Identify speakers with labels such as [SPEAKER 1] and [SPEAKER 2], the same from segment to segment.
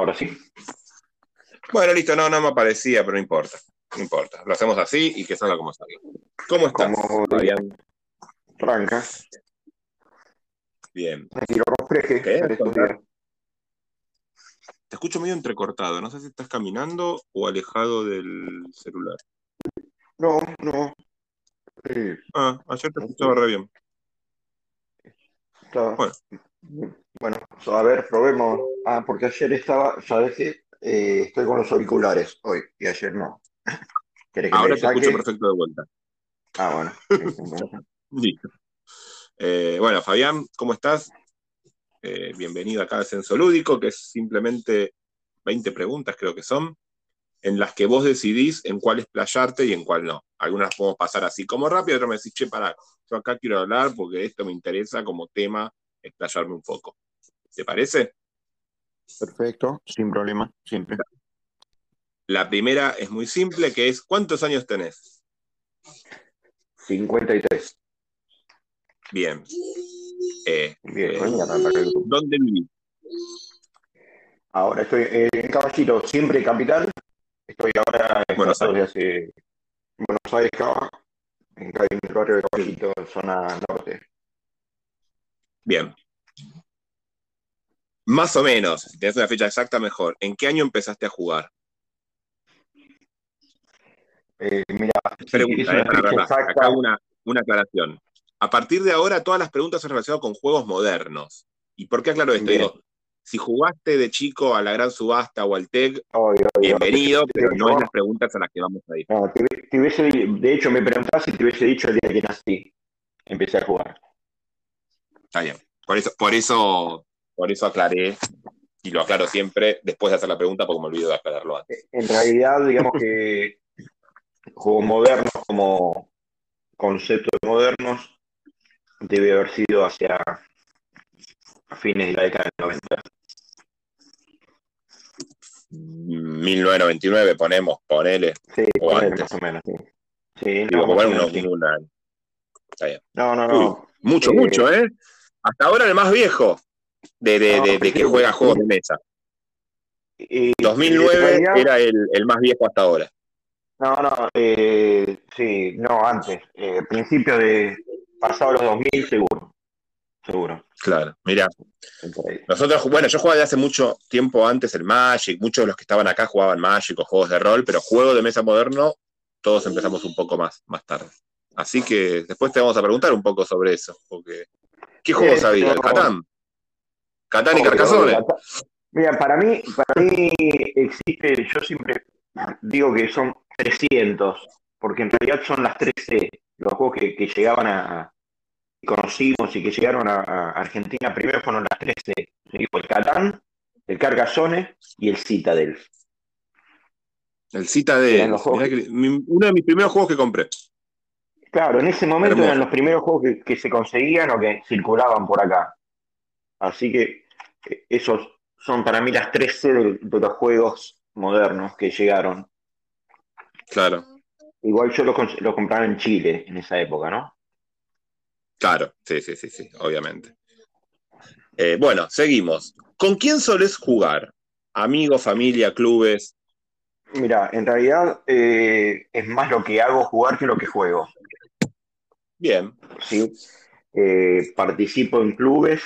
[SPEAKER 1] Ahora sí.
[SPEAKER 2] Bueno, listo, no, no me aparecía, pero no importa. No importa. Lo hacemos así y que salga como salga. ¿Cómo estás?
[SPEAKER 1] Franca.
[SPEAKER 2] Bien. ¿Qué? Te escucho medio entrecortado. No sé si estás caminando o alejado del celular.
[SPEAKER 1] No, no. Eh,
[SPEAKER 2] Ah, ayer te escuchaba re bien.
[SPEAKER 1] está-
[SPEAKER 2] Bueno.
[SPEAKER 1] Bueno, a ver, probemos. Ah, porque ayer estaba, ¿sabes qué? Eh, estoy con los auriculares hoy y ayer no. ¿Querés que
[SPEAKER 2] Ahora te escucho perfecto de vuelta.
[SPEAKER 1] Ah, bueno.
[SPEAKER 2] Listo. Eh, bueno, Fabián, ¿cómo estás? Eh, bienvenido acá a Censo Lúdico, que es simplemente 20 preguntas, creo que son, en las que vos decidís en cuál explayarte y en cuál no. Algunas las podemos pasar así como rápido, otras me decís, che, pará, yo acá quiero hablar porque esto me interesa como tema explayarme un poco. ¿Te parece?
[SPEAKER 1] Perfecto, sin problema, siempre.
[SPEAKER 2] La primera es muy simple, que es, ¿cuántos años tenés?
[SPEAKER 1] 53.
[SPEAKER 2] Bien. Eh,
[SPEAKER 1] Bien,
[SPEAKER 2] eh. ¿Dónde vivís?
[SPEAKER 1] Ahora estoy en Caballito, siempre capital. Estoy ahora en
[SPEAKER 2] Buenos
[SPEAKER 1] desde hace Buenos Aires, Cava, en, ca- en el barrio de Caballito, zona norte.
[SPEAKER 2] Bien. Más o menos, si tenés una fecha exacta, mejor. ¿En qué año empezaste a jugar?
[SPEAKER 1] Eh, mira,
[SPEAKER 2] Pregunta, eh, Acá una, una aclaración. A partir de ahora, todas las preguntas son relacionadas con juegos modernos. ¿Y por qué aclaro esto? Digo, si jugaste de chico a la Gran Subasta o al TEC,
[SPEAKER 1] obvio, obvio.
[SPEAKER 2] bienvenido, pero no es las preguntas a las que vamos a ir.
[SPEAKER 1] No, te, te hubiese, de hecho, me preguntás si te hubiese dicho el día que nací. Empecé a jugar.
[SPEAKER 2] Está bien. Por eso, por eso, por eso aclaré, y lo aclaro siempre después de hacer la pregunta, porque me olvido de aclararlo antes.
[SPEAKER 1] En realidad, digamos que juegos modernos como conceptos modernos debe haber sido hacia fines de la década del 90.
[SPEAKER 2] 1999 ponemos, ponele.
[SPEAKER 1] Sí,
[SPEAKER 2] O
[SPEAKER 1] ponele,
[SPEAKER 2] antes.
[SPEAKER 1] más o menos, sí. Sí,
[SPEAKER 2] Digo,
[SPEAKER 1] no,
[SPEAKER 2] bueno,
[SPEAKER 1] menos,
[SPEAKER 2] unos-
[SPEAKER 1] sí.
[SPEAKER 2] una- Está bien.
[SPEAKER 1] No, no, no.
[SPEAKER 2] Mucho,
[SPEAKER 1] Eh,
[SPEAKER 2] mucho, ¿eh? Hasta ahora el más viejo de, de-
[SPEAKER 1] No,
[SPEAKER 2] de- de que juega juegos de mesa.
[SPEAKER 1] Y-
[SPEAKER 2] 2009
[SPEAKER 1] en realidad-
[SPEAKER 2] era el, el más viejo hasta ahora.
[SPEAKER 1] No, no, eh, sí, no, antes. Eh, principio de pasado los 2000, seguro. Seguro.
[SPEAKER 2] Claro, mira, nosotros, bueno, yo jugaba de hace mucho tiempo antes el Magic, muchos de los que estaban acá jugaban Magic o juegos de rol, pero juego de mesa moderno, todos empezamos un poco más, más tarde. Así que después te vamos a preguntar un poco sobre eso, porque ¿qué juegos
[SPEAKER 1] Eh,
[SPEAKER 2] había? ¿El. Catán? ¿Catán y Carcassonne?
[SPEAKER 1] Mira, para mí, para mí existe, yo siempre digo que son 300, porque en realidad son las 13, los juegos que, que llegaban a, que conocimos y que llegaron a, a Argentina, primero fueron las 13, ¿sí? el Catán, el Carcassonne y el Citadel.
[SPEAKER 2] El Citadel.
[SPEAKER 1] Los juegos
[SPEAKER 2] uno de mis primeros juegos que compré.
[SPEAKER 1] Claro, en ese momento
[SPEAKER 2] Hermoso.
[SPEAKER 1] eran los primeros juegos que, que se conseguían o que circulaban por acá. Así que eh, esos son para mí las 13 de, de los juegos modernos que llegaron.
[SPEAKER 2] Claro,
[SPEAKER 1] Igual yo los, los compraba en Chile en esa época, ¿no?
[SPEAKER 2] claro, sí, sí, sí, sí, obviamente. Eh, bueno, seguimos. ¿Con quién solés jugar? Amigos, familia, clubes.
[SPEAKER 1] Mira, en realidad eh, es más lo que hago jugar que lo que juego.
[SPEAKER 2] Bien,
[SPEAKER 1] ¿sí? Eh, participo en clubes,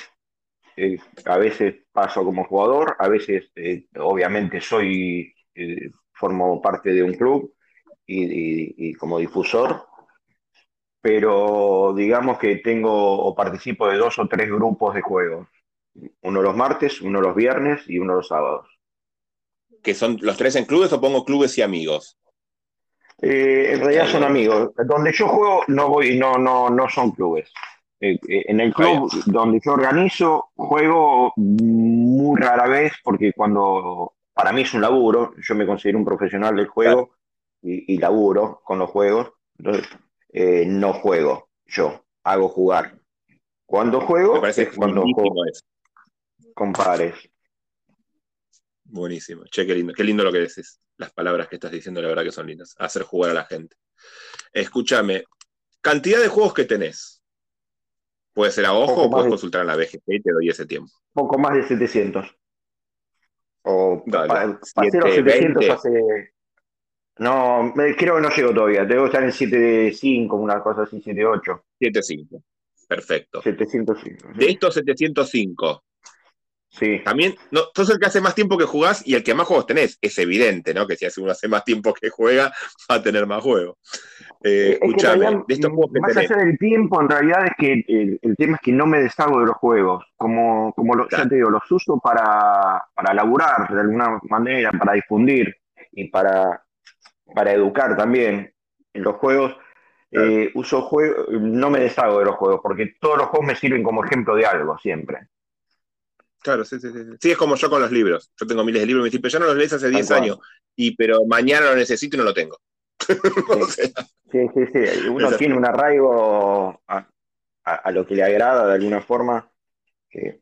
[SPEAKER 1] eh, a veces paso como jugador, a veces eh, obviamente soy, formo parte de un club y, y- y como difusor, pero digamos que tengo o participo de dos o tres grupos de juegos, uno los martes, uno los viernes y uno los sábados.
[SPEAKER 2] ¿que son los tres en clubes o pongo clubes y amigos?
[SPEAKER 1] Eh, en realidad son amigos. Donde yo juego no voy, no, no, no son clubes. Eh, eh, en el club donde yo organizo, juego muy rara vez, porque cuando para mí es un laburo, yo me considero un profesional del juego y, y laburo con los juegos, entonces eh, no juego yo, hago jugar. Cuando juego,
[SPEAKER 2] Me parece
[SPEAKER 1] es cuando juego
[SPEAKER 2] eso.
[SPEAKER 1] con pares.
[SPEAKER 2] Buenísimo. Che, qué lindo, qué lindo lo que decís. Las palabras que estás diciendo, la verdad que son lindas. Hacer jugar a la gente. Escúchame, cantidad de juegos que tenés. Puede ser a ojo o puedes
[SPEAKER 1] de-
[SPEAKER 2] consultar en la BGP y te doy ese tiempo.
[SPEAKER 1] Poco más de 700. O pasé los 700 hace. No, creo que no llego todavía. Debo estar en 7.5, una cosa así, 7.8.
[SPEAKER 2] 7.5. Perfecto.
[SPEAKER 1] 705.
[SPEAKER 2] De estos 705,
[SPEAKER 1] Sí.
[SPEAKER 2] También, no, sos el que hace más tiempo que jugás y el que más juegos tenés. Es evidente, ¿no? Que si hace uno hace más tiempo que juega, va a tener más juegos. Eh, escúchame, de estos juegos que
[SPEAKER 1] Más allá del tiempo, en realidad es que el, tema es que no me deshago de los juegos. Como, como ya te digo, los uso para, para laburar de alguna manera, para difundir y para, para educar también. En los juegos, eh, uso juegos, no me deshago de los juegos, porque todos los juegos me sirven como ejemplo de algo siempre.
[SPEAKER 2] Claro, sí, sí, sí. Sí, es como yo con los libros. Yo tengo miles de libros y me dicen, pero ya no los lees hace 10 años. Y pero mañana lo necesito y no lo tengo.
[SPEAKER 1] Sí, sí, sí. Uno tiene un arraigo a, lo que le agrada de alguna forma que,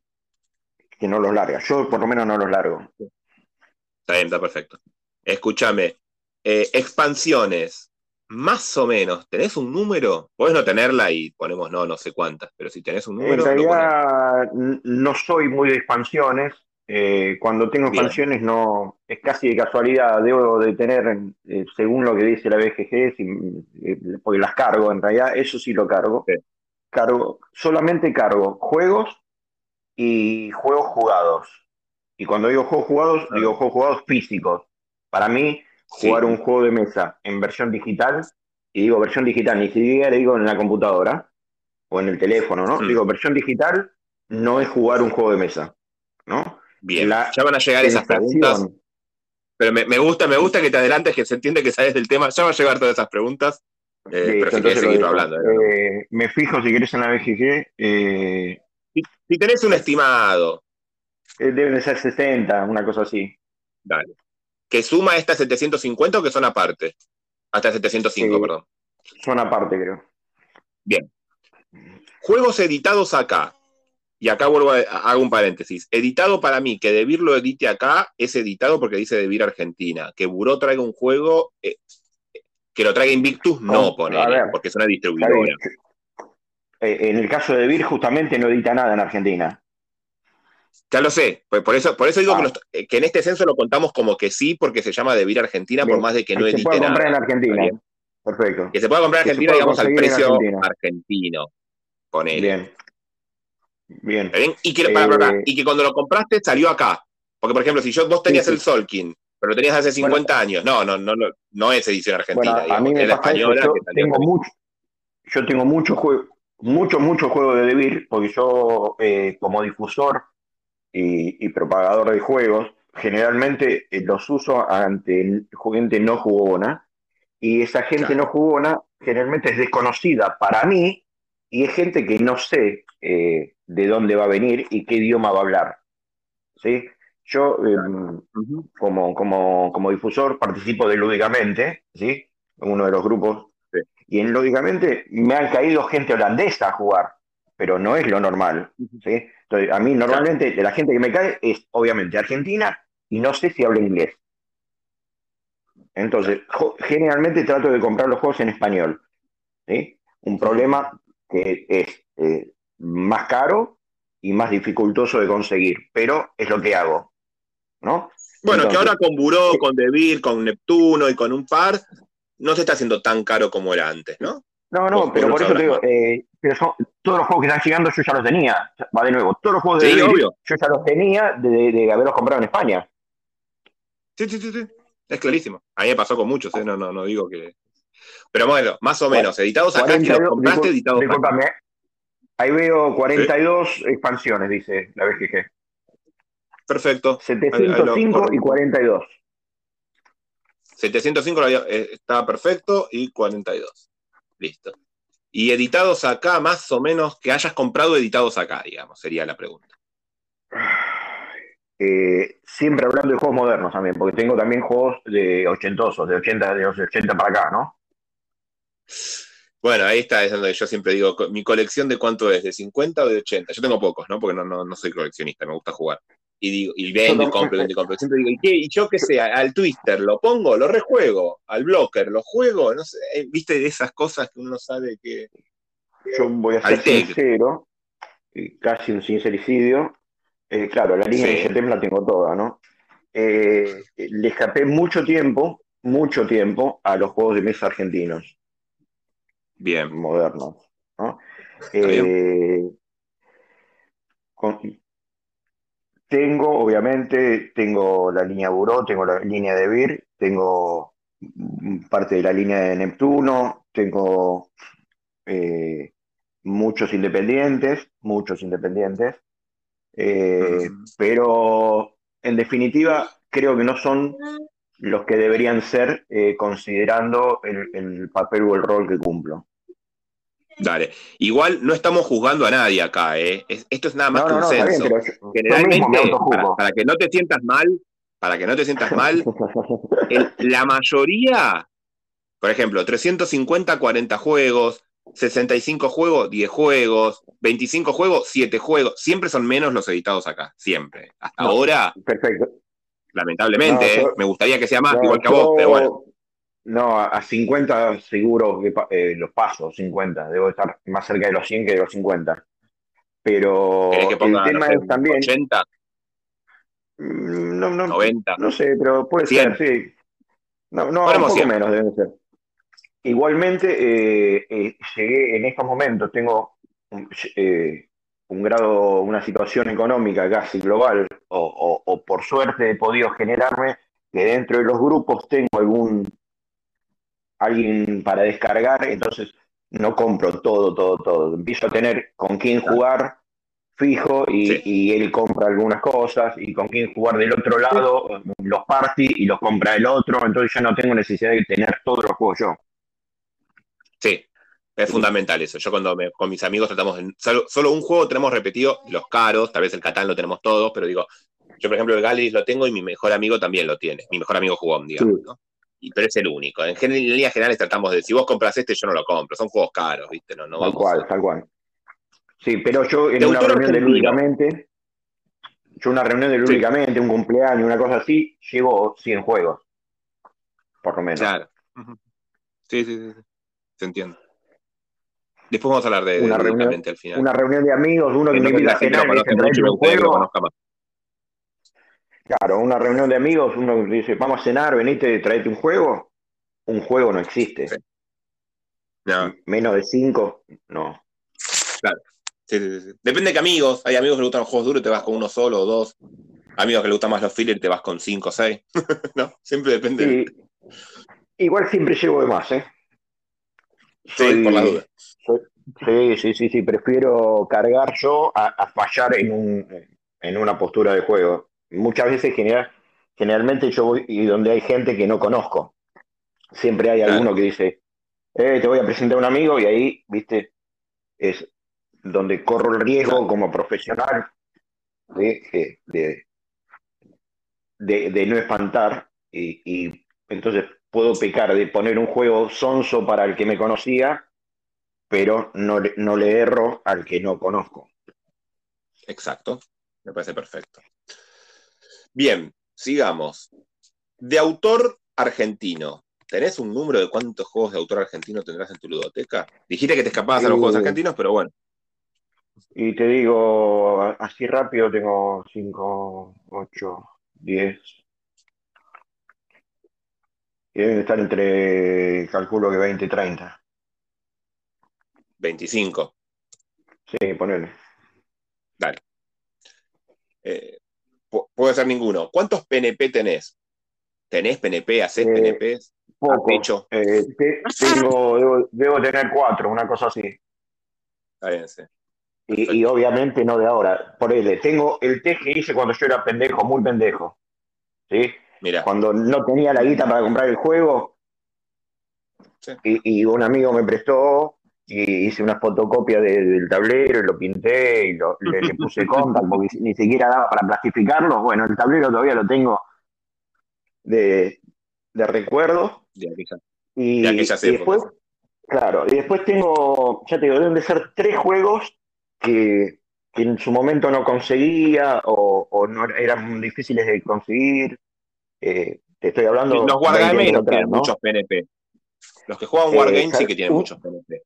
[SPEAKER 1] que no los larga. Yo por lo menos no los largo.
[SPEAKER 2] Está bien, está perfecto. Escúchame, eh, expansiones más o menos, ¿tenés un número? Podés no tenerla y ponemos no, no sé cuántas, pero si tenés un número.
[SPEAKER 1] En realidad no soy muy de expansiones. Eh, cuando tengo expansiones no es casi de casualidad, debo de tener, eh, según lo que dice la BGG, eh, porque las cargo, en realidad eso sí lo cargo. Cargo, solamente cargo juegos y juegos jugados. Y cuando digo juegos jugados, digo juegos jugados físicos. Para mí, jugar un juego de mesa en versión digital, y digo versión digital, ni siquiera le digo en la computadora o en el teléfono, ¿no? Mm. Digo, versión digital no es jugar un juego de mesa, ¿no?
[SPEAKER 2] Bien, ya van a llegar esas preguntas. Pero me, gusta, me gusta que te adelantes, que se entiende que sabes del tema. Ya van a llegar todas esas preguntas. Eh, pero si quieres seguir hablando.
[SPEAKER 1] Eh, me fijo si querés en la BGG.
[SPEAKER 2] Eh, si, tenés un estimado.
[SPEAKER 1] deben ser 60, una cosa así.
[SPEAKER 2] Dale que suma estas 750 o que son aparte? Hasta 705, perdón.
[SPEAKER 1] Son aparte, creo.
[SPEAKER 2] Bien. Juegos editados acá. Y acá vuelvo a hago un paréntesis. Editado para mí, que Debir lo edite acá, es editado porque dice Debir Argentina. Que Buró traiga un juego, eh, que lo traiga Invictus, no, pone, porque es una distribuidora.
[SPEAKER 1] Eh, en el caso de Debir, justamente no edita nada en Argentina.
[SPEAKER 2] Ya lo sé, pues por eso, por eso digo ah. eh, que, en este censo lo contamos como que sí, porque se llama Debir Argentina, por más de que no edite nada. Se puede
[SPEAKER 1] comprar en Argentina. Perfecto.
[SPEAKER 2] Que se pueda comprar en Argentina, digamos, al precio argentino. Ponele.
[SPEAKER 1] Bien. Bien.
[SPEAKER 2] Y, que, eh, y que cuando lo compraste salió acá. Porque, por ejemplo, si yo, vos tenías el Solkin, pero lo tenías hace 50 años, no, no, no, no, es edición argentina.
[SPEAKER 1] a mí me es la española. Yo, tengo mucho, yo tengo mucho juego, mucho, mucho juego de Debir, porque yo, eh, como difusor, y, propagador de juegos, generalmente eh, los uso ante gente no jugona, y esa gente no jugona generalmente es desconocida para mí, y es gente que no sé eh, de dónde va a venir y qué idioma va a hablar. ¿sí? Yo, em, como, como, como, difusor, participo de Lúdicamente, ¿sí? uno de los grupos, y en Lúdicamente me han caído gente holandesa a jugar, pero no es lo normal. ¿sí? a mí normalmente la gente que me cae es obviamente argentina y no sé si habla inglés. Entonces, generalmente trato de comprar los juegos en español. Un problema que es eh, más caro y más dificultoso de conseguir, pero es lo que hago. ¿no?
[SPEAKER 2] Bueno, que ahora con Buró, con Devir, con Neptuno y con un par, no se está haciendo tan caro como era antes, ¿no?
[SPEAKER 1] No, no, pero por eso te digo, eh, pero todos los juegos que están llegando yo ya los tenía. Va de nuevo, todos los juegos de yo ya los tenía de, haberlos comprado en España.
[SPEAKER 2] Sí, sí, sí, sí. Es clarísimo. A mí me pasó con muchos, ¿eh? no, no, no digo que. Pero bueno, más o menos, editados acá, si los compraste, editados
[SPEAKER 1] discúlpame, Ahí veo 42 expansiones, dice la BGG.
[SPEAKER 2] Perfecto.
[SPEAKER 1] 705 y 42.
[SPEAKER 2] 705 eh, está perfecto y 42. Listo. Y editados acá, más o menos, que hayas comprado editados acá, digamos, sería la pregunta.
[SPEAKER 1] Eh, siempre hablando de juegos modernos también, porque tengo también juegos de ochentosos, de 80, de 80 para acá, ¿no?
[SPEAKER 2] Bueno, ahí está, es donde yo siempre digo, mi colección de cuánto es, de 50 o de 80. Yo tengo pocos, ¿no? Porque no, no, no soy coleccionista, me gusta jugar y digo, y vendo y compro, vendo y compro. Siempre digo, ¿y, qué? ¿y yo qué sé? Al Twister lo pongo, lo rejuego, al Blocker lo juego, no sé, eh, viste de esas cosas que uno sabe que.
[SPEAKER 1] Yo voy a ser sincero, casi un sincericidio. Eh, claro, la línea de GTM la tengo toda, ¿no? eh, le escapé mucho tiempo, mucho tiempo a los juegos de mesa argentinos.
[SPEAKER 2] Bien.
[SPEAKER 1] Modernos. Eh, tengo, obviamente, tengo la línea Buró, tengo la línea de Vir, tengo parte de la línea de Neptuno, tengo eh, muchos independientes, muchos independientes, eh, pero en definitiva creo que no son los que deberían ser eh, considerando el, papel o el rol que cumplo.
[SPEAKER 2] Dale. Igual no estamos juzgando a nadie acá, ¿eh? esto es nada más que un censo. Generalmente, para, que no te sientas mal, para que no te sientas mal, la mayoría, por ejemplo, 350, 40 juegos, 65 juegos, 10 juegos, 25 juegos, 7 juegos. Siempre son menos los editados acá, siempre. Hasta ahora.
[SPEAKER 1] Perfecto.
[SPEAKER 2] Lamentablemente, ¿eh? me gustaría que sea más, igual que a vos, pero bueno.
[SPEAKER 1] No, a 50 seguro que eh, los paso, 50. Debo estar más cerca de los 100 que de los 50. Pero
[SPEAKER 2] que ponga, el tema es también. 80.
[SPEAKER 1] Mm, no, no,
[SPEAKER 2] 90.
[SPEAKER 1] No sé, pero puede ser, sí. No, no un poco menos debe ser. Igualmente, eh, eh, llegué en estos momentos, tengo eh, un grado, una situación económica casi global, o, por suerte he podido generarme que dentro de los grupos tengo algún alguien para descargar, entonces no compro todo, todo, todo. Empiezo a tener con quién jugar fijo y, él compra algunas cosas y con quién jugar del otro lado los party y los compra el otro, entonces ya no tengo necesidad de tener todos los juegos yo.
[SPEAKER 2] Sí, es fundamental eso. Yo cuando con mis amigos tratamos, solo, un juego tenemos repetido, los caros, tal vez el Catán lo tenemos todos, pero digo, yo por ejemplo el Galis lo tengo y mi mejor amigo también lo tiene. Mi mejor amigo jugó un día, ¿no? Y, pero es el único. En, general, en líneas generales tratamos de, si vos compras este, yo no lo compro. Son juegos caros, ¿viste? No, no
[SPEAKER 1] tal cual, tal cual. Sí, pero yo en una reunión de lúdicamente, yo una reunión de lúdicamente, un cumpleaños, una cosa así, llevo 100 juegos. Por lo menos.
[SPEAKER 2] Claro. Sí, sí, sí entiendo. Después vamos a hablar de,
[SPEAKER 1] una reunión,
[SPEAKER 2] al final.
[SPEAKER 1] Una reunión de amigos, uno que, me invita a cenar un juego. Claro, una reunión de amigos, uno que dice, vamos a cenar, venite, traete un juego. Un juego no existe. Menos de cinco, no.
[SPEAKER 2] Claro. Depende de qué amigos. Hay amigos que le gustan los juegos duros y te vas con uno solo o dos. Amigos que le gustan más los fillers te vas con cinco o seis. no, siempre depende.
[SPEAKER 1] Igual siempre llevo de más, ¿eh?
[SPEAKER 2] Sí, por la duda.
[SPEAKER 1] sí, sí, sí, sí, prefiero cargar yo a, fallar en, un, en una postura de juego. Muchas veces general, generalmente yo voy y donde hay gente que no conozco. Siempre hay alguno que dice, eh, te voy a presentar a un amigo y ahí, viste, es donde corro el riesgo como profesional de, de, de, no espantar y, y entonces puedo pecar de poner un juego sonso para el que me conocía, pero no, no le erro al que no conozco.
[SPEAKER 2] Exacto, me parece perfecto. Bien, sigamos. De autor argentino, ¿tenés un número de cuántos juegos de autor argentino tendrás en tu ludoteca? Dijiste que te escapabas a los juegos argentinos, pero bueno.
[SPEAKER 1] Y te digo, así rápido tengo 5, 8, 10, y deben estar entre, calculo que 20 y 30.
[SPEAKER 2] 25.
[SPEAKER 1] Sí, ponele.
[SPEAKER 2] Dale. Eh, puede ser ninguno. ¿Cuántos PNP tenés? ¿Tenés PNP? ¿Hacés eh, PNP?
[SPEAKER 1] Poco. Eh, tengo, debo, tener cuatro, una cosa así.
[SPEAKER 2] Está bien, sí.
[SPEAKER 1] Y, y, obviamente no de ahora. Por él, tengo el test que hice cuando yo era pendejo, muy pendejo. ¿Sí? Cuando no tenía la guita para comprar el juego, y, un amigo me prestó, y hice una fotocopia del tablero y lo pinté y le, puse contact porque ni siquiera daba para plastificarlo. Bueno, el tablero todavía lo tengo de, de recuerdo. y, después, claro, y después tengo, ya te digo, deben de ser tres juegos que, en su momento no conseguía o, o no eran difíciles de conseguir eh, te estoy hablando.
[SPEAKER 2] Los Wargames tienen muchos PNP. Los que juegan Wargames sí que tienen muchos PNP.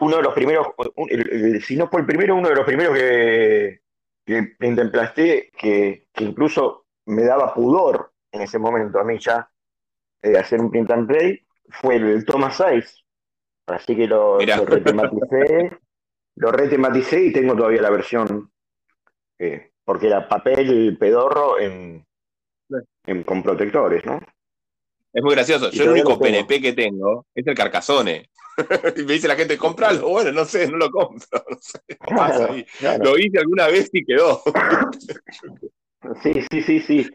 [SPEAKER 1] Uno de los primeros, si no fue el primero, uno de los primeros que, que contemplaste, que, que incluso me daba pudor en ese momento a mí ya eh, hacer un print and play fue el Thomas 6. Así que lo, lo retematicé, lo retematicé y tengo todavía la versión, eh, porque era papel pedorro en, con protectores, ¿no?
[SPEAKER 2] Es muy gracioso. Yo el único PNP que tengo es el Carcassone. y me dice la gente, compralo. Bueno, no sé, no lo compro. Lo hice alguna vez y quedó.
[SPEAKER 1] sí, sí, sí, sí.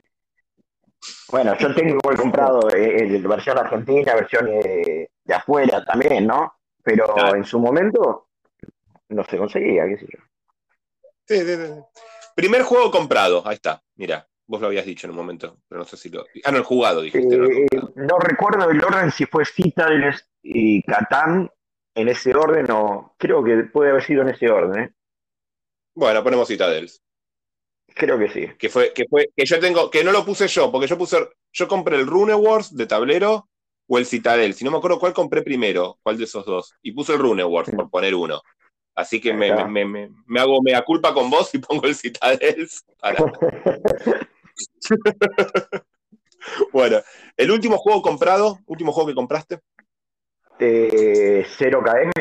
[SPEAKER 1] Bueno, yo tengo igual comprado eh, versión argentina, versión eh, de afuera también, ¿no? Pero en su momento no se conseguía, qué sé yo.
[SPEAKER 2] Sí, sí, sí. Primer juego comprado, ahí está, mira. Vos lo habías dicho en un momento, pero no sé si lo. Ah, no, el jugado, dijiste.
[SPEAKER 1] Eh, no, recuerdo el orden si fue Citadel y Catán en ese orden o. Creo que puede haber sido en ese orden, ¿eh?
[SPEAKER 2] Bueno, ponemos Citadels.
[SPEAKER 1] Creo que sí.
[SPEAKER 2] Que fue, que fue, que yo tengo, que no lo puse yo, porque yo puse, yo compré el Rune Wars de tablero o el Citadel. Si no me acuerdo cuál compré primero, cuál de esos dos. Y puse el Rune Wars, por poner uno. Así que me, me, me, me, hago mea culpa con vos y pongo el Citadel. bueno, el último juego comprado, último juego que compraste.
[SPEAKER 1] Eh, 0KM.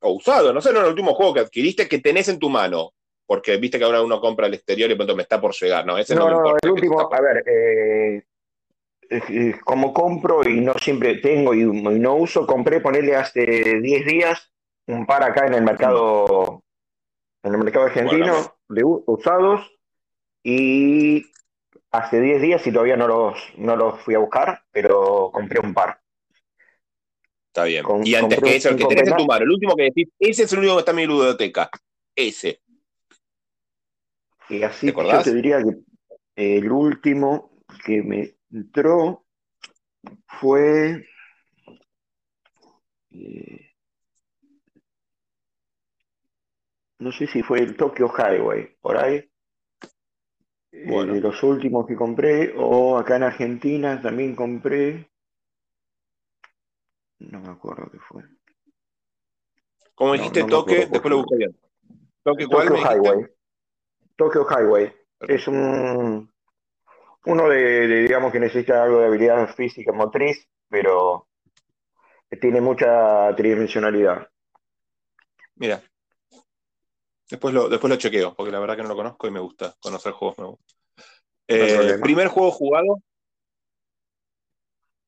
[SPEAKER 2] O usado, no sé, no, el último juego que adquiriste que tenés en tu mano. Porque viste que ahora uno compra al exterior y pronto me está por llegar, ¿no? Ese no, no,
[SPEAKER 1] el último, a ver, eh, como compro y no siempre tengo y, no uso, compré ponerle hace 10 días un par acá en el mercado, en el mercado argentino de usados y hace 10 días y todavía no los, no los fui a buscar, pero compré un par.
[SPEAKER 2] Está bien. y antes que eso, el que tenés en tu mano, el último que decís, ese es el único que está en mi biblioteca. Ese.
[SPEAKER 1] Y así ¿Te yo te diría que el último que me entró fue. Eh, no sé si fue el Tokyo Highway, por ahí. Bueno. de los últimos que compré, o acá en Argentina también compré. No me acuerdo qué fue.
[SPEAKER 2] Como dijiste, toque, después lo bien.
[SPEAKER 1] ¿Toque Tokyo Highway. Tokyo Highway. Es un uno de, digamos que necesita algo de habilidad física motriz, pero tiene mucha tridimensionalidad.
[SPEAKER 2] Mira, Después lo, después lo chequeo, porque la verdad que no lo conozco y me gusta conocer juegos nuevos. Eh, ¿Primer juego jugado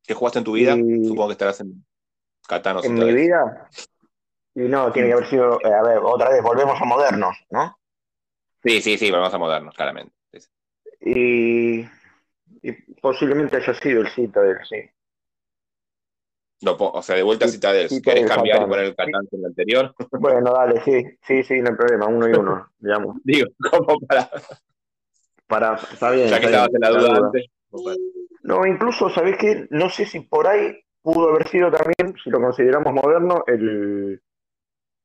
[SPEAKER 2] que jugaste en tu vida? Supongo que estarás en
[SPEAKER 1] ¿En mi vida? Y no, tiene que haber sido, eh, a ver, otra vez, volvemos a modernos, ¿no?
[SPEAKER 2] Sí, sí, sí, volvemos a modernos, claramente.
[SPEAKER 1] Y, y, posiblemente haya sido el Citadel, sí.
[SPEAKER 2] No, o sea, de vuelta a Citadel. ¿Quieres cambiar y poner el Catán en el anterior?
[SPEAKER 1] Bueno, dale, sí, sí, sí, no hay problema, uno y uno, digamos.
[SPEAKER 2] Digo, como para.
[SPEAKER 1] Para, está bien.
[SPEAKER 2] Ya que estabas en la duda, antes.
[SPEAKER 1] No, incluso, ¿sabés qué? No sé si por ahí pudo haber sido también, si lo consideramos moderno, el,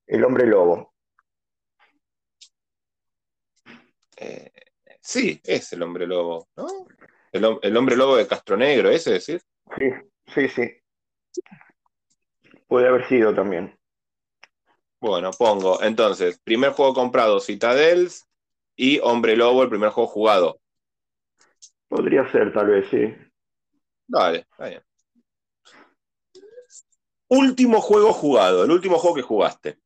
[SPEAKER 1] el hombre lobo.
[SPEAKER 2] Eh, sí, es el hombre lobo, ¿no? El, el hombre lobo de Castro Negro, ese decir.
[SPEAKER 1] Sí, sí, sí. Puede haber sido también.
[SPEAKER 2] Bueno, pongo. Entonces, primer juego comprado, Citadels y Hombre Lobo, el primer juego jugado.
[SPEAKER 1] Podría ser, tal vez, sí.
[SPEAKER 2] Vale, está bien. Último juego jugado, el último juego que jugaste.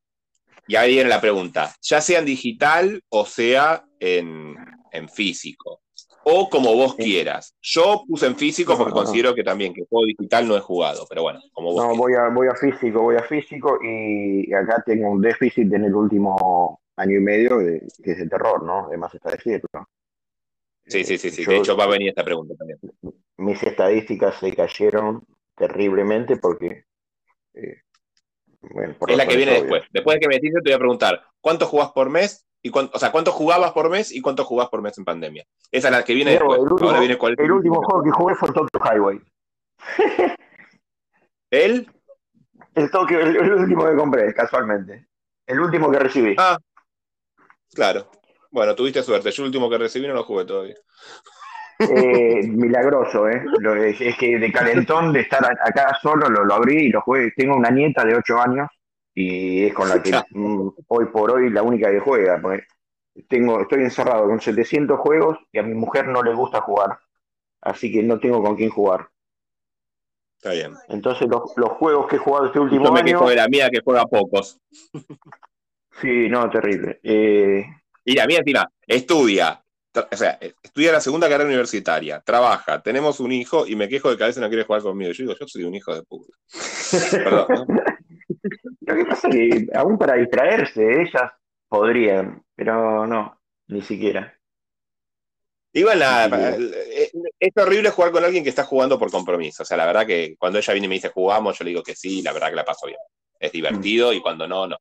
[SPEAKER 2] Y ahí viene la pregunta, ya sea en digital o sea en, en físico o como vos quieras. Yo puse en físico porque considero que también que el juego digital no es jugado, pero bueno, como vos.
[SPEAKER 1] No, voy a, voy a físico, voy a físico y acá tengo un déficit en el último año y medio que es de terror, ¿no? Además está decirlo.
[SPEAKER 2] Sí, sí, sí, sí. de hecho va a venir esta pregunta también.
[SPEAKER 1] Mis estadísticas se cayeron terriblemente porque eh,
[SPEAKER 2] bueno, es la que viene después. Después de que me dices, te voy a preguntar, ¿cuánto jugás por mes? Y o sea, ¿cuánto jugabas por mes y cuánto jugás por mes en pandemia? Esa es la que viene después.
[SPEAKER 1] El último, viene el último juego que jugué fue Tokyo Highway.
[SPEAKER 2] ¿El?
[SPEAKER 1] El Tokyo, el, último que compré, casualmente. El último que recibí.
[SPEAKER 2] Ah, claro. Bueno, tuviste suerte. Yo el último que recibí no lo jugué todavía.
[SPEAKER 1] Eh, milagroso, ¿eh? es, que de calentón, de estar acá solo, lo, lo abrí y lo jugué. Tengo una nieta de 8 años y es con la que mm, hoy por hoy la única que juega. tengo, estoy encerrado con 700 juegos y a mi mujer no le gusta jugar, así que no tengo con quién jugar.
[SPEAKER 2] Está bien.
[SPEAKER 1] Entonces los, los juegos que he jugado este último
[SPEAKER 2] Yo me
[SPEAKER 1] año...
[SPEAKER 2] quejo de la mía que juega pocos.
[SPEAKER 1] Sí, no, terrible. Eh,
[SPEAKER 2] Y la mía encima estudia, o sea, estudia la segunda carrera universitaria, trabaja, tenemos un hijo y me quejo de que a veces no quiere jugar conmigo. Yo digo, yo soy un hijo de puta. Perdón, ¿no?
[SPEAKER 1] Lo que pasa es que aún para distraerse, ellas podrían, pero no, ni siquiera.
[SPEAKER 2] Igual nada, eh, es horrible jugar con alguien que está jugando por compromiso. O sea, la verdad que cuando ella viene y me dice jugamos, yo le digo que sí, la verdad que la paso bien. Es divertido y cuando no, no.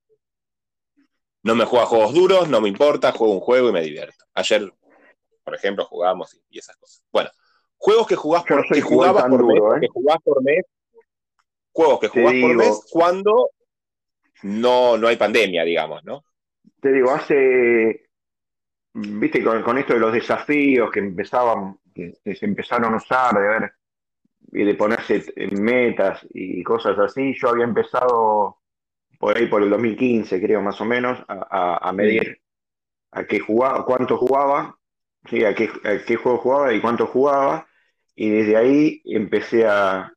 [SPEAKER 2] No me juega juegos duros, no me importa, juego un juego y me divierto. Ayer, por ejemplo, jugamos y, y esas cosas. Bueno, juegos que jugás
[SPEAKER 1] no
[SPEAKER 2] por, que jugabas por mes,
[SPEAKER 1] duro, ¿eh?
[SPEAKER 2] que jugás por mes, juegos que jugás por mes cuando no, no hay pandemia, digamos, ¿no?
[SPEAKER 1] Te digo, hace, viste, con, con esto de los desafíos que empezaban, que, que se empezaron a usar, de ver, y de ponerse metas y cosas así, yo había empezado por ahí por el 2015, creo, más o menos, a, a- a medir a qué jugaba, cuánto jugaba, sí, a qué, a qué juego jugaba y cuánto jugaba, y desde ahí empecé a,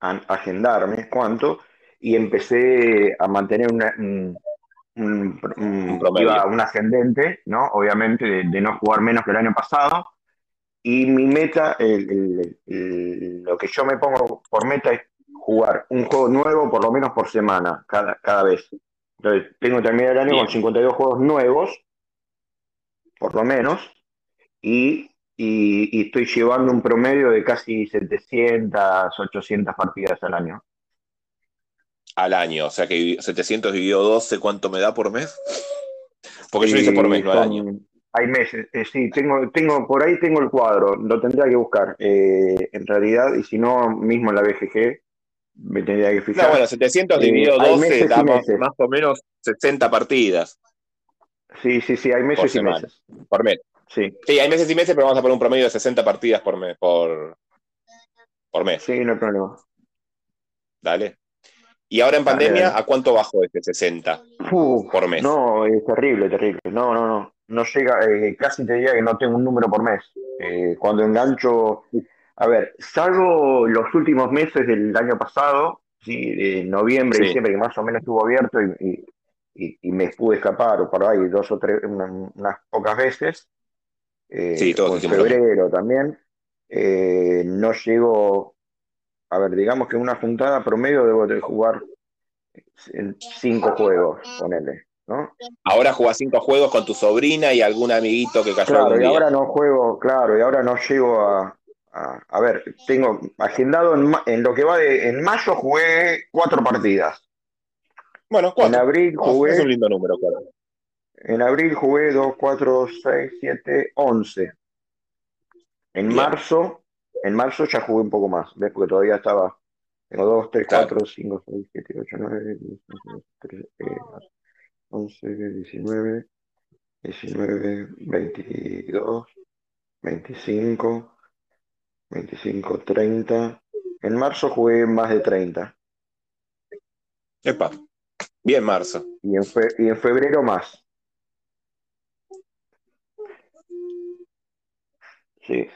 [SPEAKER 1] a agendarme cuánto, y empecé a mantener una, un, un- un-
[SPEAKER 2] Un promedio.
[SPEAKER 1] iba un ascendente, ¿no? Obviamente, de, de no jugar menos que el año pasado. Y mi meta, el- el- el- lo que yo me pongo por meta es jugar un juego nuevo por lo menos por semana, cada, cada vez. Entonces, tengo que terminar el año
[SPEAKER 2] Bien.
[SPEAKER 1] con 52 juegos nuevos, por lo menos, y, y- y estoy llevando un promedio de casi 700, 800 partidas al año.
[SPEAKER 2] Al año. O sea que 700 dividido 12, ¿cuánto me da por mes? Porque yo lo hice por mes, no al año.
[SPEAKER 1] Hay meses, eh, sí, tengo, tengo, por ahí tengo el cuadro, lo tendría que buscar, eh, en realidad, y si no, mismo en la BGG, me tendría que
[SPEAKER 2] No,
[SPEAKER 1] fijar.
[SPEAKER 2] bueno, 700
[SPEAKER 1] Eh,
[SPEAKER 2] dividido
[SPEAKER 1] hay
[SPEAKER 2] 12
[SPEAKER 1] meses y
[SPEAKER 2] da más, o menos 60 partidas
[SPEAKER 1] Sí, sí, sí, hay meses y
[SPEAKER 2] semana.
[SPEAKER 1] meses.
[SPEAKER 2] por mes.
[SPEAKER 1] Sí,
[SPEAKER 2] Sí, hay meses y meses, pero vamos a poner un promedio de 60 partidas por mes. Por, por mes.
[SPEAKER 1] sí, no hay problema.
[SPEAKER 2] Dale. Y ahora en pandemia,
[SPEAKER 1] dale.
[SPEAKER 2] ¿a cuánto bajo este 60
[SPEAKER 1] Uf,
[SPEAKER 2] por mes?
[SPEAKER 1] no, es terrible, terrible. No, no, no. No llega, eh, casi te diría que no tengo un número por mes. Eh, cuando engancho, a ver, salvo los últimos meses del año pasado, sí, de noviembre,
[SPEAKER 2] Sí.
[SPEAKER 1] diciembre, que más o menos estuvo abierto y, y- me pude escapar o por ahí dos o tres, una- unas pocas veces, eh,
[SPEAKER 2] Sí,
[SPEAKER 1] o en febrero también, eh, no llego, a ver, digamos que una juntada promedio debo de jugar en cinco juegos, ponele, ¿no?
[SPEAKER 2] Ahora jugás 5 juegos con tu sobrina y algún amiguito que cayó
[SPEAKER 1] Claro,
[SPEAKER 2] algún
[SPEAKER 1] y
[SPEAKER 2] día.
[SPEAKER 1] ahora no juego, claro, y ahora no llego a, a, a ver, tengo agendado en, en lo que va de, en mayo jugué cuatro partidas,
[SPEAKER 2] Bueno,
[SPEAKER 1] en
[SPEAKER 2] cuatro.
[SPEAKER 1] abril
[SPEAKER 2] Oh, es un
[SPEAKER 1] jugué,
[SPEAKER 2] lindo número, cuatro.
[SPEAKER 1] En abril jugué dos, cuatro, seis, siete, once. En
[SPEAKER 2] Bien.
[SPEAKER 1] marzo, en marzo ya jugué un poco más, ¿ves? Porque todavía estaba, tengo dos, tres,
[SPEAKER 2] Claro.
[SPEAKER 1] cuatro, cinco, seis, siete, ocho, nueve, diez, once, trece, eh, once, diecinueve, diecinueve, veintidós, veinticinco, veinticinco, treinta. En marzo jugué más de 30
[SPEAKER 2] Epa. Bien, marzo.
[SPEAKER 1] y en, fe- y en febrero más. Sí,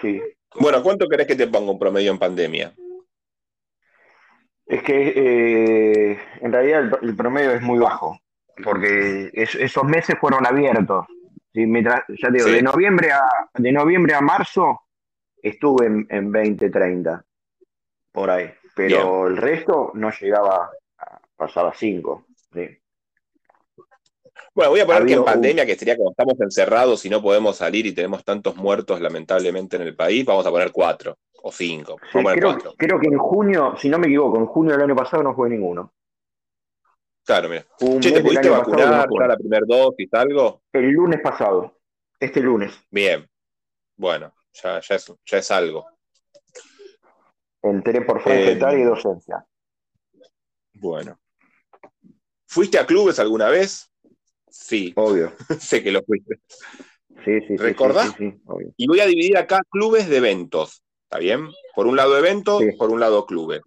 [SPEAKER 1] sí.
[SPEAKER 2] Bueno, ¿cuánto querés que te ponga un promedio en pandemia?
[SPEAKER 1] Es que eh, en realidad el, el promedio es muy bajo, porque es- esos meses fueron abiertos. ¿sí? Mientras- ya te digo,
[SPEAKER 2] Sí.
[SPEAKER 1] de noviembre a, de noviembre a marzo estuve en, en 20, 30, por ahí. Pero el resto no llegaba, a, pasaba 5. ¿sí?
[SPEAKER 2] Bueno, voy a poner que en
[SPEAKER 1] un-
[SPEAKER 2] pandemia, que sería como estamos encerrados y no podemos salir y tenemos tantos muertos lamentablemente en el país, vamos a poner cuatro o cinco.
[SPEAKER 1] Sí,
[SPEAKER 2] Vamos a poner
[SPEAKER 1] creo,
[SPEAKER 2] cuatro.
[SPEAKER 1] creo que en junio, si no me equivoco, en junio del año pasado no jugué ninguno.
[SPEAKER 2] Claro, mira.
[SPEAKER 1] Un
[SPEAKER 2] Che, ¿te pudiste
[SPEAKER 1] no
[SPEAKER 2] vacunar ya la primera dosis, algo?
[SPEAKER 1] El lunes pasado, este lunes,
[SPEAKER 2] Bien. Bueno, ya, ya, es, ya es algo.
[SPEAKER 1] entré por franja
[SPEAKER 2] Eh,
[SPEAKER 1] y docencia.
[SPEAKER 2] Bueno. ¿Fuiste a clubes alguna vez? Sí,
[SPEAKER 1] Obvio.
[SPEAKER 2] sé que lo fuiste.
[SPEAKER 1] Sí, sí, sí,
[SPEAKER 2] ¿Recordás?
[SPEAKER 1] sí, sí, obvio.
[SPEAKER 2] Y voy a dividir acá clubes de eventos. ¿Está bien? Por un lado eventos, por un lado clubes.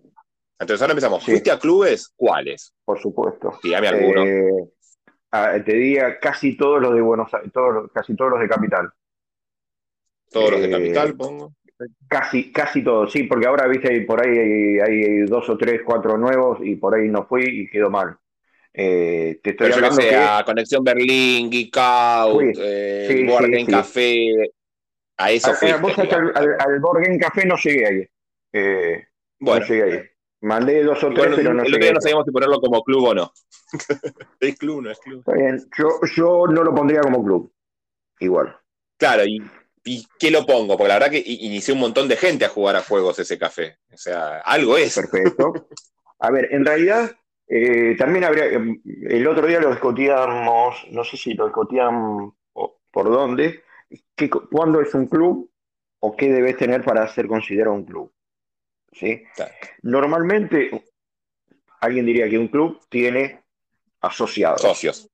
[SPEAKER 2] Entonces ahora empezamos. ¿Fuiste a clubes? ¿Cuáles?
[SPEAKER 1] Por supuesto.
[SPEAKER 2] Dígame alguno.
[SPEAKER 1] Eh, ah, te diría casi todos los de Buenos Aires, todos, casi todos los de Capital.
[SPEAKER 2] Todos los de Capital, pongo.
[SPEAKER 1] Casi, casi todos, sí, porque ahora, viste, por ahí hay, dos o tres, cuatro nuevos y por ahí no fui y quedó mal.
[SPEAKER 2] Eh, te estoy hablando que a Conexión Berlín, Geek Out, eh, Board Café, a eso fui.
[SPEAKER 1] al, al, Board Game Café no llegué ahí. Eh, bueno, no llegué ahí. Mandé dos o tres, pero no
[SPEAKER 2] el
[SPEAKER 1] otro
[SPEAKER 2] no sabíamos si ponerlo como club o no. es club, no es club.
[SPEAKER 1] Está bien. Yo, yo no lo pondría como club. Igual.
[SPEAKER 2] Claro, y ¿Y qué lo pongo? Porque la verdad que inicié un montón de gente a jugar a juegos ese café. O sea, algo es.
[SPEAKER 1] Perfecto. A ver, en realidad, eh, también habría. Em, el otro día lo discutíamos, no sé si lo discutían por dónde, cuándo es un club o qué debes tener para ser considerado un club. ¿Sí? Normalmente, alguien diría que un club tiene asociados.
[SPEAKER 2] Socios.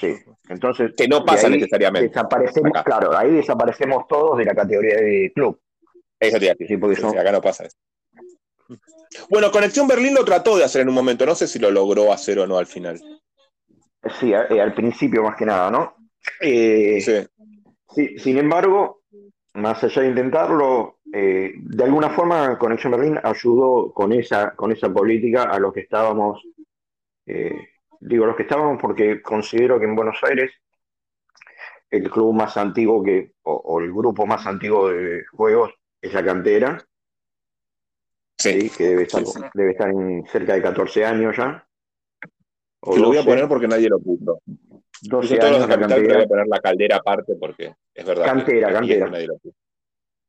[SPEAKER 1] Sí, entonces.
[SPEAKER 2] Que no pasa necesariamente.
[SPEAKER 1] Desaparecemos, claro, ahí desaparecemos todos de la categoría de club.
[SPEAKER 2] Eso te sí, porque acá no pasa eso. Bueno, Conexión Berlín lo trató de hacer en un momento, no sé si lo logró hacer o no al final.
[SPEAKER 1] Sí, eh, al principio más que nada, ¿no? Eh, sí. Sin embargo, más allá de intentarlo, eh, de alguna forma Conexión Berlín ayudó con esa, con esa política a los que estábamos digo los que estábamos porque considero que en Buenos Aires el club más antiguo que, o, el grupo más antiguo de juegos es la cantera. Sí. que debe estar, debe estar en cerca de 14 años ya.
[SPEAKER 2] O lo voy a poner porque nadie lo puso. 12 años la cantera. Voy a poner la caldera aparte porque es verdad.
[SPEAKER 1] Cantera, cantera.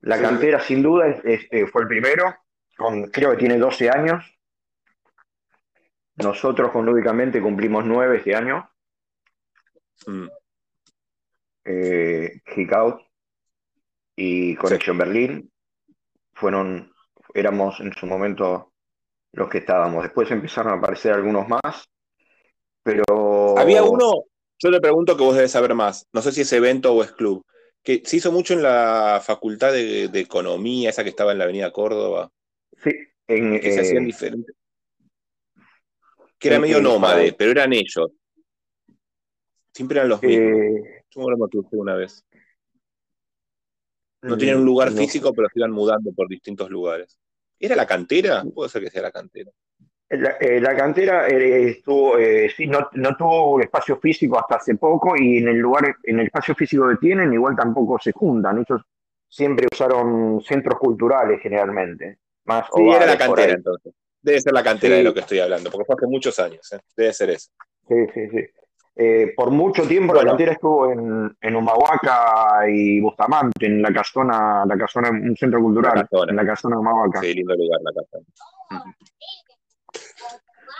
[SPEAKER 1] La cantera sin duda eh, fue el primero, con, creo que tiene 12 años nosotros con Lúdicamente cumplimos nueve este año. Mm. Eh, y Connection Berlín fueron, éramos en su momento los que estábamos. Después empezaron a aparecer algunos más, pero...
[SPEAKER 2] Había uno, yo te pregunto que vos debes saber más, no sé si es evento o es club, que se hizo mucho en la Facultad de, Economía, esa que estaba en la Avenida Córdoba.
[SPEAKER 1] Sí,
[SPEAKER 2] en, que se hacían eh, diferentes que era medio nómade, pero eran ellos. Siempre eran los mismos. Eh, Yo me lo una vez. No tenían un lugar físico, pero se iban mudando por distintos lugares. ¿Era la cantera? Puede ser que sea la cantera.
[SPEAKER 1] La, eh, cantera eh, estuvo, sí, no, tuvo un espacio físico hasta hace poco y en el lugar, en el espacio físico que tienen, igual tampoco se juntan. Ellos siempre usaron centros culturales generalmente. Más
[SPEAKER 2] sí, era la cantera entonces. Debe ser la cantera de lo que estoy hablando, porque fue hace muchos años, ¿eh? debe ser eso.
[SPEAKER 1] Sí, sí, sí. Eh, por mucho tiempo la cantera estuvo en, en Humahuaca y Bustamante, en la casona, la casona, un centro cultural, en la casona de Humahuaca.
[SPEAKER 2] Sí, lindo lugar la casona.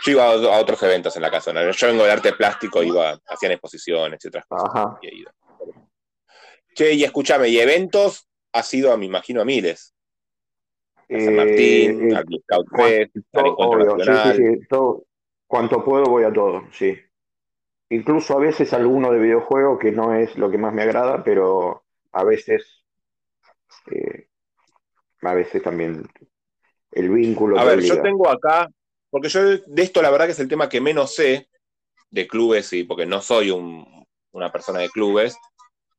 [SPEAKER 2] Yo iba a, otros eventos en la casona. Yo vengo de arte plástico, iba, hacían exposiciones y otras cosas. Ajá. Y Che, y escúchame, ¿y eventos? Ha sido, me imagino, a miles. San Martín, eh, eh
[SPEAKER 1] todo, cuanto puedo voy a todo, sí. Incluso a veces alguno de videojuego que no es lo que más me agrada, pero a veces, eh, a veces también el vínculo.
[SPEAKER 2] A ver, yo tengo acá, porque yo de esto la verdad que es el tema que menos sé de clubes y porque no soy una persona de clubes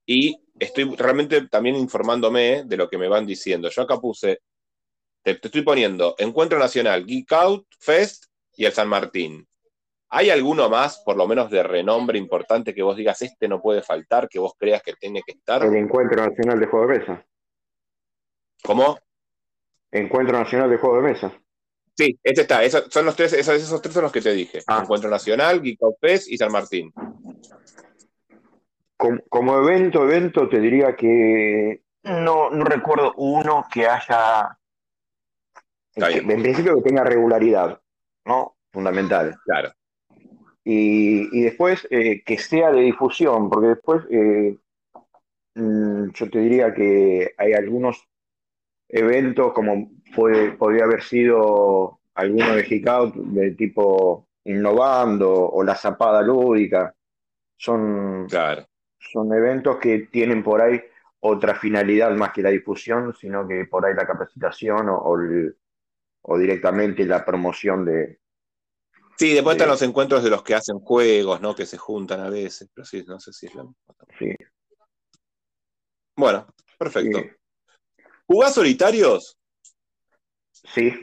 [SPEAKER 2] y estoy realmente también informándome de lo que me van diciendo. Yo acá puse te, estoy poniendo Encuentro Nacional, Geek Out, Fest y el San Martín. ¿Hay alguno más, por lo menos de renombre importante, que vos digas, este no puede faltar, que vos creas que tiene que estar?
[SPEAKER 1] El Encuentro Nacional de Juego de Mesa.
[SPEAKER 2] ¿Cómo?
[SPEAKER 1] Encuentro Nacional de Juego de Mesa.
[SPEAKER 2] Sí, este está. son los tres, esos, tres son los que te dije. Ah. Encuentro Nacional, Geek Out Fest y San Martín.
[SPEAKER 1] Como, evento, evento, te diría que no, no recuerdo uno que haya en principio que tenga regularidad, ¿no? Fundamental.
[SPEAKER 2] Claro.
[SPEAKER 1] Y, después eh, que sea de difusión, porque después eh, mm, yo te diría que hay algunos eventos como fue, podría haber sido alguno de Hickout de tipo innovando o la zapada lúdica. Son, son eventos que tienen por ahí otra finalidad más que la difusión, sino que por ahí la capacitación o, o el, o directamente la promoción de,
[SPEAKER 2] Sí, después están los encuentros de los que hacen juegos, ¿no? Que se juntan a veces, pero sí, no sé si es lo mismo.
[SPEAKER 1] Sí.
[SPEAKER 2] Bueno, perfecto. ¿Jugás solitarios?
[SPEAKER 1] Sí.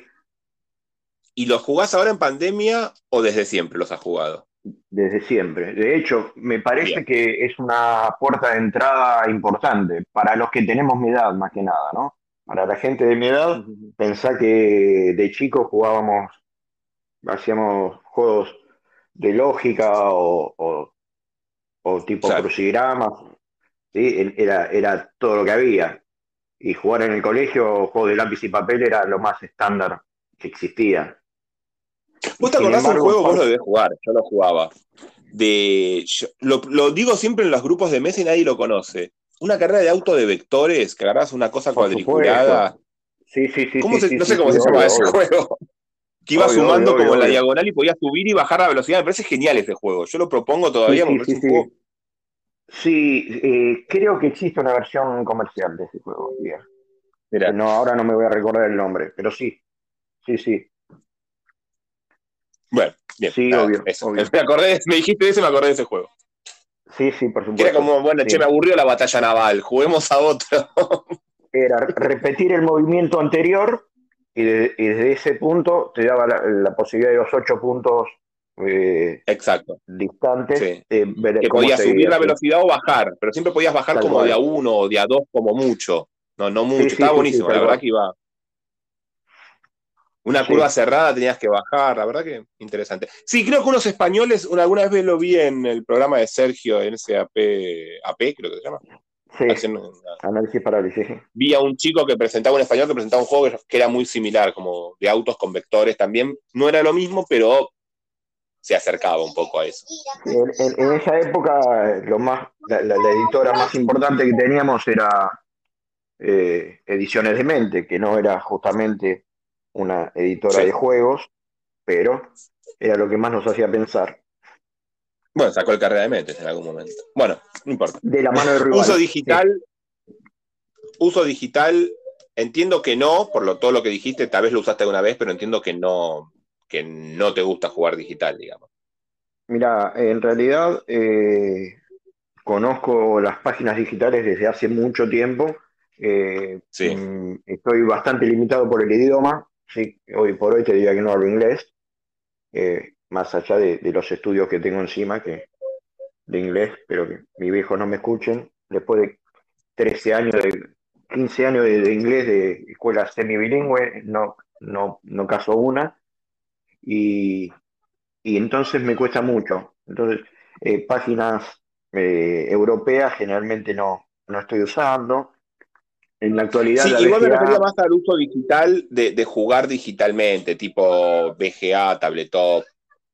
[SPEAKER 2] ¿Y los jugás ahora en pandemia o desde siempre los has jugado?
[SPEAKER 1] Desde siempre. De hecho, me parece que es una puerta de entrada importante para los que tenemos mi edad, más que nada, ¿no? Para la gente de mi edad, pensá que de chicos jugábamos hacíamos juegos de lógica o, tipo crucigramas, ¿sí? era, era todo lo que había. Y jugar en el colegio, juegos de lápiz y papel, era lo más estándar que existía.
[SPEAKER 2] ¿Vos te acordás un juego? Vos lo debés jugar, yo lo jugaba. De, lo, digo siempre en los grupos de mesa y nadie lo conoce. Una carrera de auto de vectores, que agarras una cosa cuadriculada.
[SPEAKER 1] Sí, sí, sí.
[SPEAKER 2] no sé cómo se llama ese juego que iba sumando como en la diagonal y podía subir y bajar la velocidad. Me parece genial este juego. Yo lo propongo todavía.
[SPEAKER 1] Sí, eh, creo que existe una versión comercial de ese juego. No, ahora no me voy a recordar el nombre, pero sí. Sí, sí.
[SPEAKER 2] Bueno, bien.
[SPEAKER 1] Sí, obvio,
[SPEAKER 2] Me, acordé, me dijiste eso y me acordé de ese juego.
[SPEAKER 1] Sí, sí, por supuesto.
[SPEAKER 2] era como, bueno, che, me aburrió la batalla naval, juguemos a otro.
[SPEAKER 1] era repetir el movimiento anterior y, desde ese punto te daba la, posibilidad de los ocho puntos
[SPEAKER 2] eh, Exacto.
[SPEAKER 1] distantes.
[SPEAKER 2] que podías subir la velocidad o bajar, pero siempre podías bajar como de a uno o de a dos como mucho. No, no mucho. Estaba buenísimo, la verdad que iba. Una curva cerrada tenías que bajar, la verdad que interesante. Sí, creo que unos españoles, alguna vez lo vi en el programa de Sergio en ese AP, creo que se llama.
[SPEAKER 1] Sí, análisis parálisis.
[SPEAKER 2] Vi a un chico que presentaba un español que presentaba un juego que era muy similar, como de autos con vectores también. No era lo mismo, pero se acercaba un poco a eso.
[SPEAKER 1] En, esa época, lo más, la, editora más importante que teníamos era eh, Ediciones de Mente, que no era justamente una editora de juegos, pero era lo que más nos hacía pensar.
[SPEAKER 2] Bueno, sacó el carrera de mentes en algún momento. Bueno, no importa.
[SPEAKER 1] De la mano de rival.
[SPEAKER 2] Uso digital. Uso digital. Entiendo que no, por lo, todo lo que dijiste, tal vez lo usaste alguna vez, pero entiendo que no, que no te gusta jugar digital, digamos.
[SPEAKER 1] Mira, en realidad eh, conozco las páginas digitales desde hace mucho tiempo. Eh,
[SPEAKER 2] sí.
[SPEAKER 1] Mm, estoy bastante limitado por el idioma. Sí, hoy por hoy te diría que no hablo inglés. Eh, más allá de, los estudios que tengo encima que, de inglés, pero que mis viejos no me escuchen, después de 13 años, de 15 años de, inglés de escuela semibilingüe, no, no, no caso una, y, entonces me cuesta mucho. Entonces, eh, páginas eh, europeas generalmente no, no estoy usando. En la actualidad.
[SPEAKER 2] Sí, igual me refería más al uso digital de, de, jugar digitalmente, tipo VGA, Tabletop.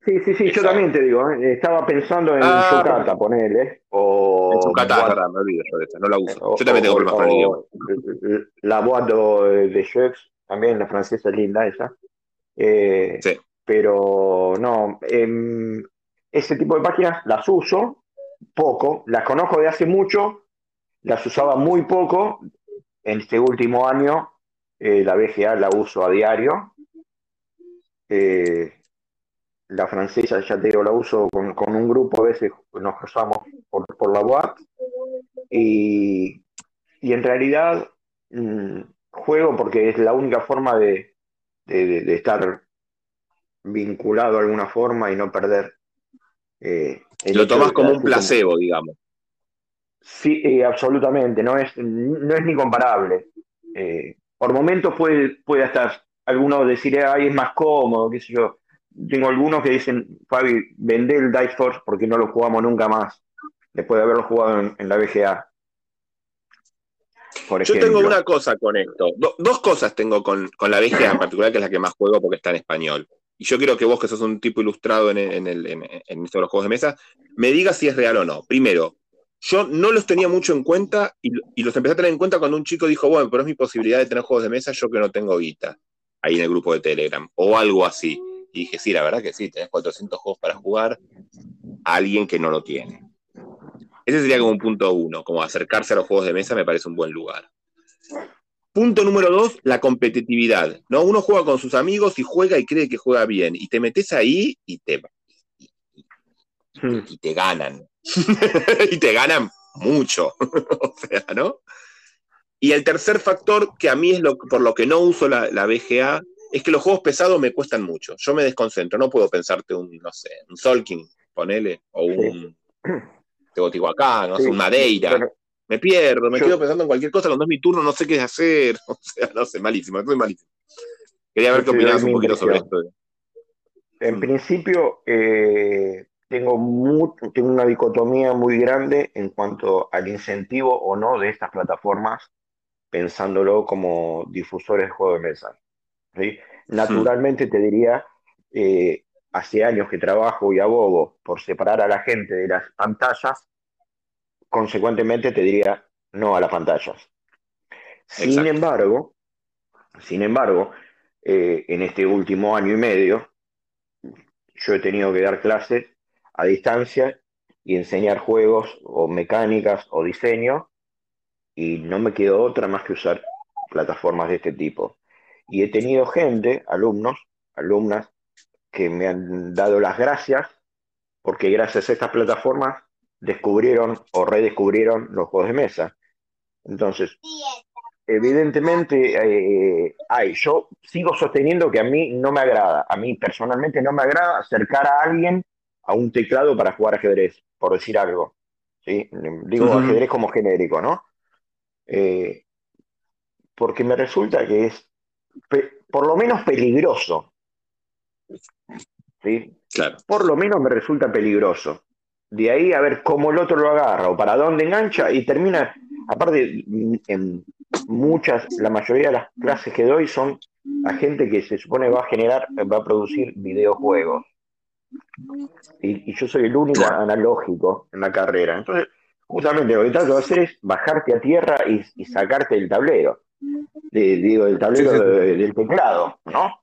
[SPEAKER 1] Sí, sí, sí, yo también te digo, ¿eh? estaba pensando en ah, Yocata, ponele. O
[SPEAKER 2] en Yocata, me olvido yo de esta, no la uso. yo también tengo problemas con el idioma.
[SPEAKER 1] La boîte de Jeux, también la francesa es linda esa. Eh, sí. Pero no, em, ese tipo de páginas las uso poco, las conozco de hace mucho, las usaba muy poco. En este último año, eh, la BGA la uso a diario. Eh, la francesa, ya te digo, la uso con, un grupo, a veces nos cruzamos por, por la UAT. Y, en realidad mm, juego porque es la única forma de, estar vinculado de alguna forma y no perder.
[SPEAKER 2] Eh, Lo tomas como un placebo, digamos.
[SPEAKER 1] Sí, eh, absolutamente, no es, no es ni comparable. Eh, por momentos puede, puede hasta alguno decir, ay, es más cómodo, qué sé yo tengo algunos que dicen, Fabi, vendé el Dice Force porque no lo jugamos nunca más, después de haberlo jugado en, la BGA.
[SPEAKER 2] Yo tengo una cosa con esto, dos cosas tengo con, la BGA en particular, que es la que más juego porque está en español. Y yo quiero que vos, que sos un tipo ilustrado en, en, en, estos los juegos de mesa, me digas si es real o no. Primero, yo no los tenía mucho en cuenta y, y, los empecé a tener en cuenta cuando un chico dijo, bueno, pero es mi posibilidad de tener juegos de mesa, yo que no tengo guita, ahí en el grupo de Telegram, o algo así. Y dije, sí, la verdad que sí, tenés 400 juegos para jugar a alguien que no lo tiene. Ese sería como un punto uno, como acercarse a los juegos de mesa me parece un buen lugar. Punto número dos, la competitividad. ¿no? Uno juega con sus amigos y juega y cree que juega bien. Y te metes ahí y te, hmm. y te ganan. y te ganan mucho. o sea, ¿no? Y el tercer factor, que a mí es lo, por lo que no uso la, la BGA, es que los juegos pesados me cuestan mucho. Yo me desconcentro, no puedo pensarte un, no sé, un Solking, ponele, o un Teotihuacán, no sé, un Madeira. me pierdo, me quedo pensando en cualquier cosa, cuando es mi turno no sé qué hacer. O sea, no sé, malísimo, estoy malísimo. Quería ver qué opinabas un poquito sobre esto.
[SPEAKER 1] En principio, eh, tengo, tengo una dicotomía muy grande en cuanto al incentivo o no de estas plataformas, pensándolo como difusores de juego de mesa. Naturalmente te diría, eh, hace años que trabajo y abogo por separar a la gente de las pantallas, consecuentemente te diría no a las pantallas. Sin embargo, sin embargo, eh, en este último año y medio, yo he tenido que dar clases a distancia y enseñar juegos o mecánicas o diseño y no me quedó otra más que usar plataformas de este tipo. Y he tenido gente, alumnos, alumnas, que me han dado las gracias porque gracias a estas plataformas descubrieron o redescubrieron los juegos de mesa. Entonces, evidentemente, eh, hay, yo sigo sosteniendo que a mí no me agrada, a mí personalmente no me agrada acercar a alguien a un teclado para jugar ajedrez, por decir algo. ¿sí? Digo ajedrez como genérico, ¿no? Eh, porque me resulta que es por lo menos peligroso. ¿sí? Claro. Por lo menos me resulta peligroso. De ahí a ver cómo el otro lo agarra o para dónde engancha y termina, aparte, en muchas, la mayoría de las clases que doy son a gente que se supone va a generar, va a producir videojuegos. Y, yo soy el único analógico en la carrera. Entonces, justamente lo que trato de hacer es bajarte a tierra y sacarte del tablero digo, el tablero del teclado, ¿no?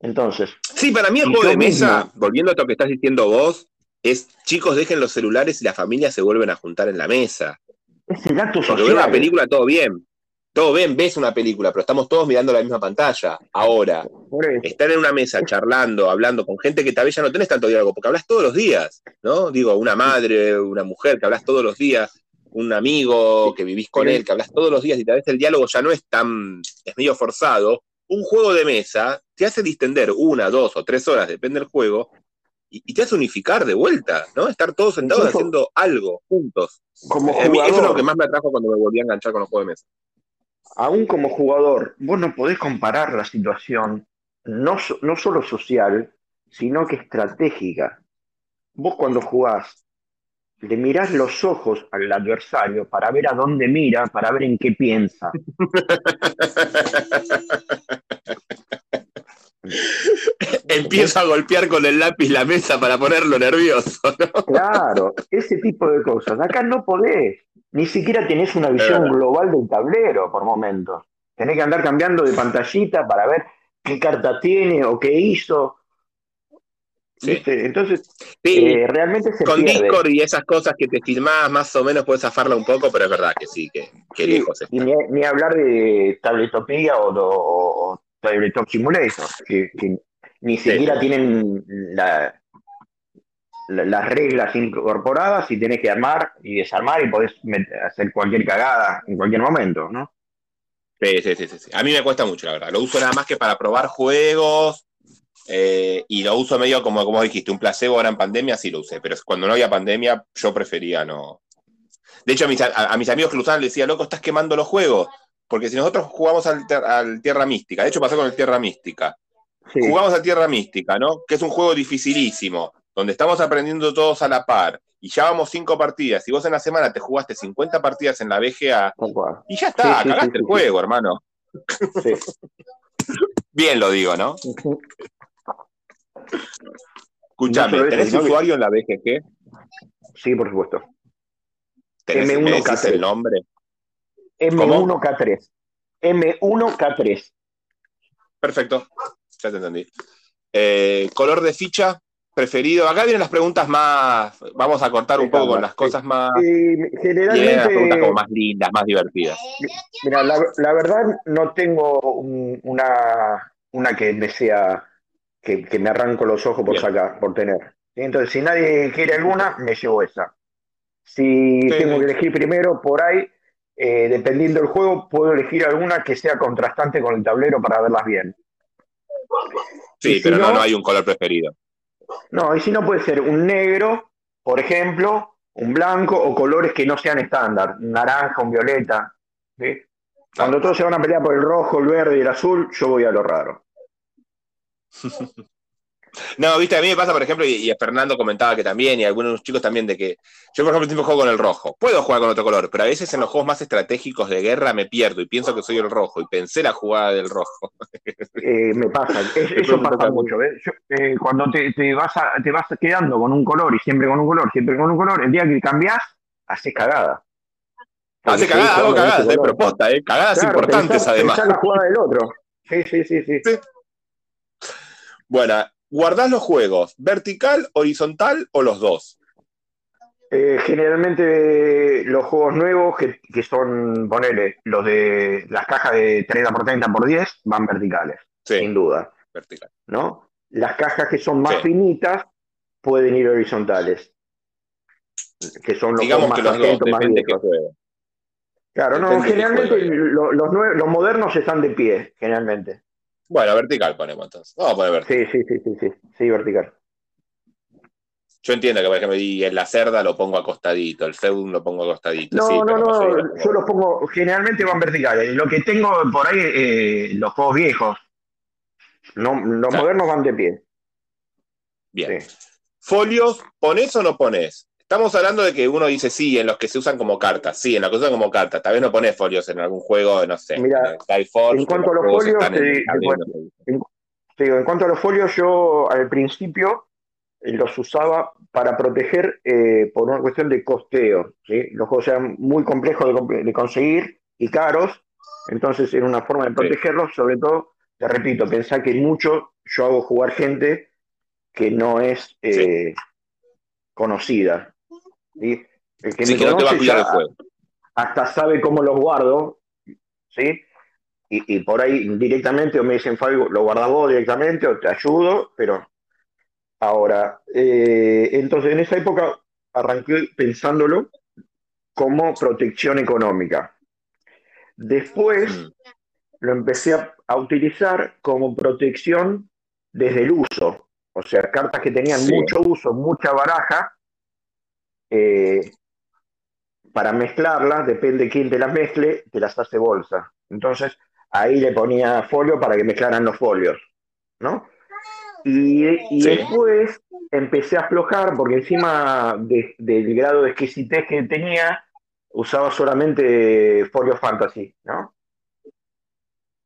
[SPEAKER 1] Entonces.
[SPEAKER 2] Sí, para mí el juego de mesa, volviendo a lo que estás diciendo vos, es chicos dejen los celulares y la familia se vuelven a juntar en la mesa.
[SPEAKER 1] Es el acto social.
[SPEAKER 2] Porque una película, todo bien. Todo bien, ves una película, pero estamos todos mirando la misma pantalla. Ahora, estar en una mesa charlando, hablando con gente que tal vez ya no tenés tanto diálogo, porque hablas todos los días, ¿no? Digo, una madre, una mujer que hablas todos los días un amigo que vivís con él, que hablas todos los días y tal vez el diálogo ya no es tan, es medio forzado, un juego de mesa te hace distender una, dos o tres horas, depende del juego, y, te hace unificar de vuelta, ¿no? Estar todos sentados haciendo algo juntos. Como jugador, eso es lo que más me atrajo cuando me volví a enganchar con los juegos de mesa.
[SPEAKER 1] Aún como jugador, vos no podés comparar la situación no, no solo social, sino que estratégica. Vos cuando jugás le mirás los ojos al adversario para ver a dónde mira, para ver en qué piensa.
[SPEAKER 2] Empiezo a golpear con el lápiz la mesa para ponerlo nervioso.
[SPEAKER 1] Claro, ese tipo de cosas. Acá no podés. Ni siquiera tenés una visión global del tablero por momentos. Tenés que andar cambiando de pantallita para ver qué carta tiene o qué hizo. Entonces, eh, realmente se
[SPEAKER 2] Con Discord y esas cosas que te filmás, más o menos puedes zafarla un poco, pero es verdad que sí, que, lejos
[SPEAKER 1] Y ni, hablar de Tabletopía o, o, Tabletop Simulator, que, ni siquiera tienen la, las reglas incorporadas y tenés que armar y desarmar y podés hacer cualquier cagada en cualquier momento, ¿no?
[SPEAKER 2] Sí, sí, sí, sí. A mí me cuesta mucho, la verdad. Lo uso nada más que para probar juegos eh, y lo uso medio como, como dijiste, un placebo ahora en pandemia sí lo usé, pero cuando no había pandemia yo prefería no. De hecho, a mis, a, mis amigos que lo usaban les decía, loco, estás quemando los juegos, porque si nosotros jugamos al, Tierra Mística, de hecho pasó con el Tierra Mística, jugamos al Tierra Mística, ¿no? Que es un juego dificilísimo, donde estamos aprendiendo todos a la par, y ya vamos cinco partidas, y vos en la semana te jugaste 50 partidas en la BGA, y ya está, cagaste el juego, hermano. Bien lo digo, ¿no? Escúchame, ¿tenés usuario en la BGG?
[SPEAKER 1] Sí, por supuesto.
[SPEAKER 2] M1K3. el nombre?
[SPEAKER 1] M1K3. M1K3.
[SPEAKER 2] Perfecto, ya te entendí. Eh, ¿Color de ficha? preferido? Acá vienen las preguntas más. Vamos a cortar un poco con las cosas más.
[SPEAKER 1] generalmente. Las
[SPEAKER 2] preguntas como más lindas, más divertidas.
[SPEAKER 1] Mira, la, verdad no tengo una, una que me sea. Que, me arranco los ojos por sacar, por tener. Entonces, si nadie quiere alguna, me llevo esa. Si tengo que elegir primero, por ahí, eh, dependiendo del juego, puedo elegir alguna que sea contrastante con el tablero para verlas bien.
[SPEAKER 2] Sí, pero no, no, hay un color preferido.
[SPEAKER 1] No, y si no puede ser un negro, por ejemplo, un blanco o colores que no sean estándar, un naranja, un violeta. Cuando todos se van a pelear por el rojo, el verde y el azul, yo voy a lo raro.
[SPEAKER 2] No, viste, a mí me pasa, por ejemplo, y, Fernando comentaba que también, y algunos chicos también, de que yo, por ejemplo, siempre juego con el rojo. Puedo jugar con otro color, pero a veces en los juegos más estratégicos de guerra me pierdo y pienso que soy el rojo y pensé la jugada del rojo.
[SPEAKER 1] Eh, me pasa, eso pasa mucho. Eh, cuando te, vas te vas quedando con un color y siempre con un color, siempre con un color, el día que cambias, haces cagada.
[SPEAKER 2] Hace cagada, hago cagadas de proposta, ¿eh? cagadas importantes además.
[SPEAKER 1] la jugada del otro. Sí, sí, sí, sí. sí.
[SPEAKER 2] Bueno, ¿Guardás los juegos vertical, horizontal o los dos?
[SPEAKER 1] Eh, generalmente los juegos nuevos, que, son, ponele, los de las cajas de 30 por 30 por 10, van verticales, sin duda.
[SPEAKER 2] Vertical.
[SPEAKER 1] ¿no? Las cajas que son más finitas pueden ir horizontales, que son los
[SPEAKER 2] Digamos más que los dos, más
[SPEAKER 1] Claro, no, generalmente los, los modernos están de pie, generalmente.
[SPEAKER 2] Bueno, vertical ponemos entonces. Vamos a poner vertical.
[SPEAKER 1] Sí, sí, sí, sí, sí, vertical.
[SPEAKER 2] Yo entiendo que, por ejemplo, en la cerda lo pongo acostadito, el feudum lo pongo acostadito.
[SPEAKER 1] No, no, no, yo los pongo, generalmente van verticales. Lo que tengo por ahí, eh, los juegos viejos, no, los modernos van de pie.
[SPEAKER 2] Bien. ¿Folios pones o no pones? Estamos hablando de que uno dice sí, en los que se usan como cartas, sí, en los que se usan como cartas. Tal vez no pones folios en algún juego, no sé.
[SPEAKER 1] Mira, en, cuanto a los folios, en, cuanto a los folios, yo al principio eh, los usaba para proteger eh, por una cuestión de costeo. Los juegos eran muy complejos de, conseguir y caros, entonces era una forma de protegerlos, sobre todo, te repito, pensá que mucho yo hago jugar gente que no es eh, conocida. ¿Sí? El que me juego. hasta sabe cómo los guardo, ¿sí? Y, por ahí directamente o me dicen, Fabio, lo guardas vos directamente o te ayudo, pero ahora, eh, entonces en esa época arranqué pensándolo como protección económica. Después mm. lo empecé a, utilizar como protección desde el uso, o sea, cartas que tenían mucho uso, mucha baraja, eh, para mezclarlas, depende quién te las mezcle, te las hace bolsa. Entonces, ahí le ponía folio para que mezclaran los folios, ¿no? Y, después empecé a aflojar, porque encima del grado de exquisitez que tenía, usaba solamente folio fantasy, ¿no?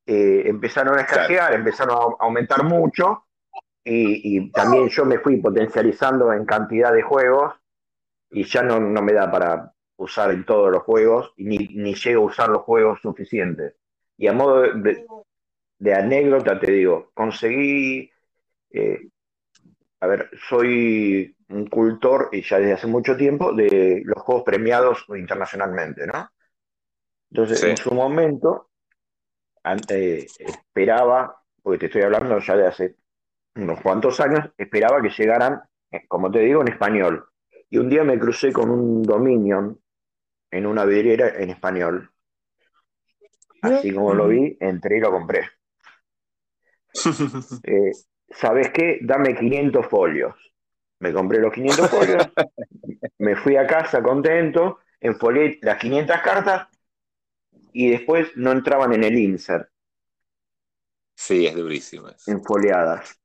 [SPEAKER 1] Eh, empezaron a escasear, empezaron a aumentar mucho, y, y, también yo me fui potencializando en cantidad de juegos, y ya no, me da para usar en todos los juegos, ni, ni llego a usar los juegos suficientes. Y a modo de, anécdota te digo, conseguí, eh, a ver, soy un cultor, y ya desde hace mucho tiempo, de los juegos premiados internacionalmente, ¿no? Entonces, en su momento, esperaba, porque te estoy hablando ya de hace unos cuantos años, esperaba que llegaran, eh, como te digo, en español. Y un día me crucé con un Dominion en una vidriera en español. Así como lo vi, entré y lo compré. Eh, ¿Sabes qué? Dame 500 folios. Me compré los 500 folios, me fui a casa contento, enfolié las 500 cartas y después no entraban en el insert.
[SPEAKER 2] Sí, es durísimo. Eso.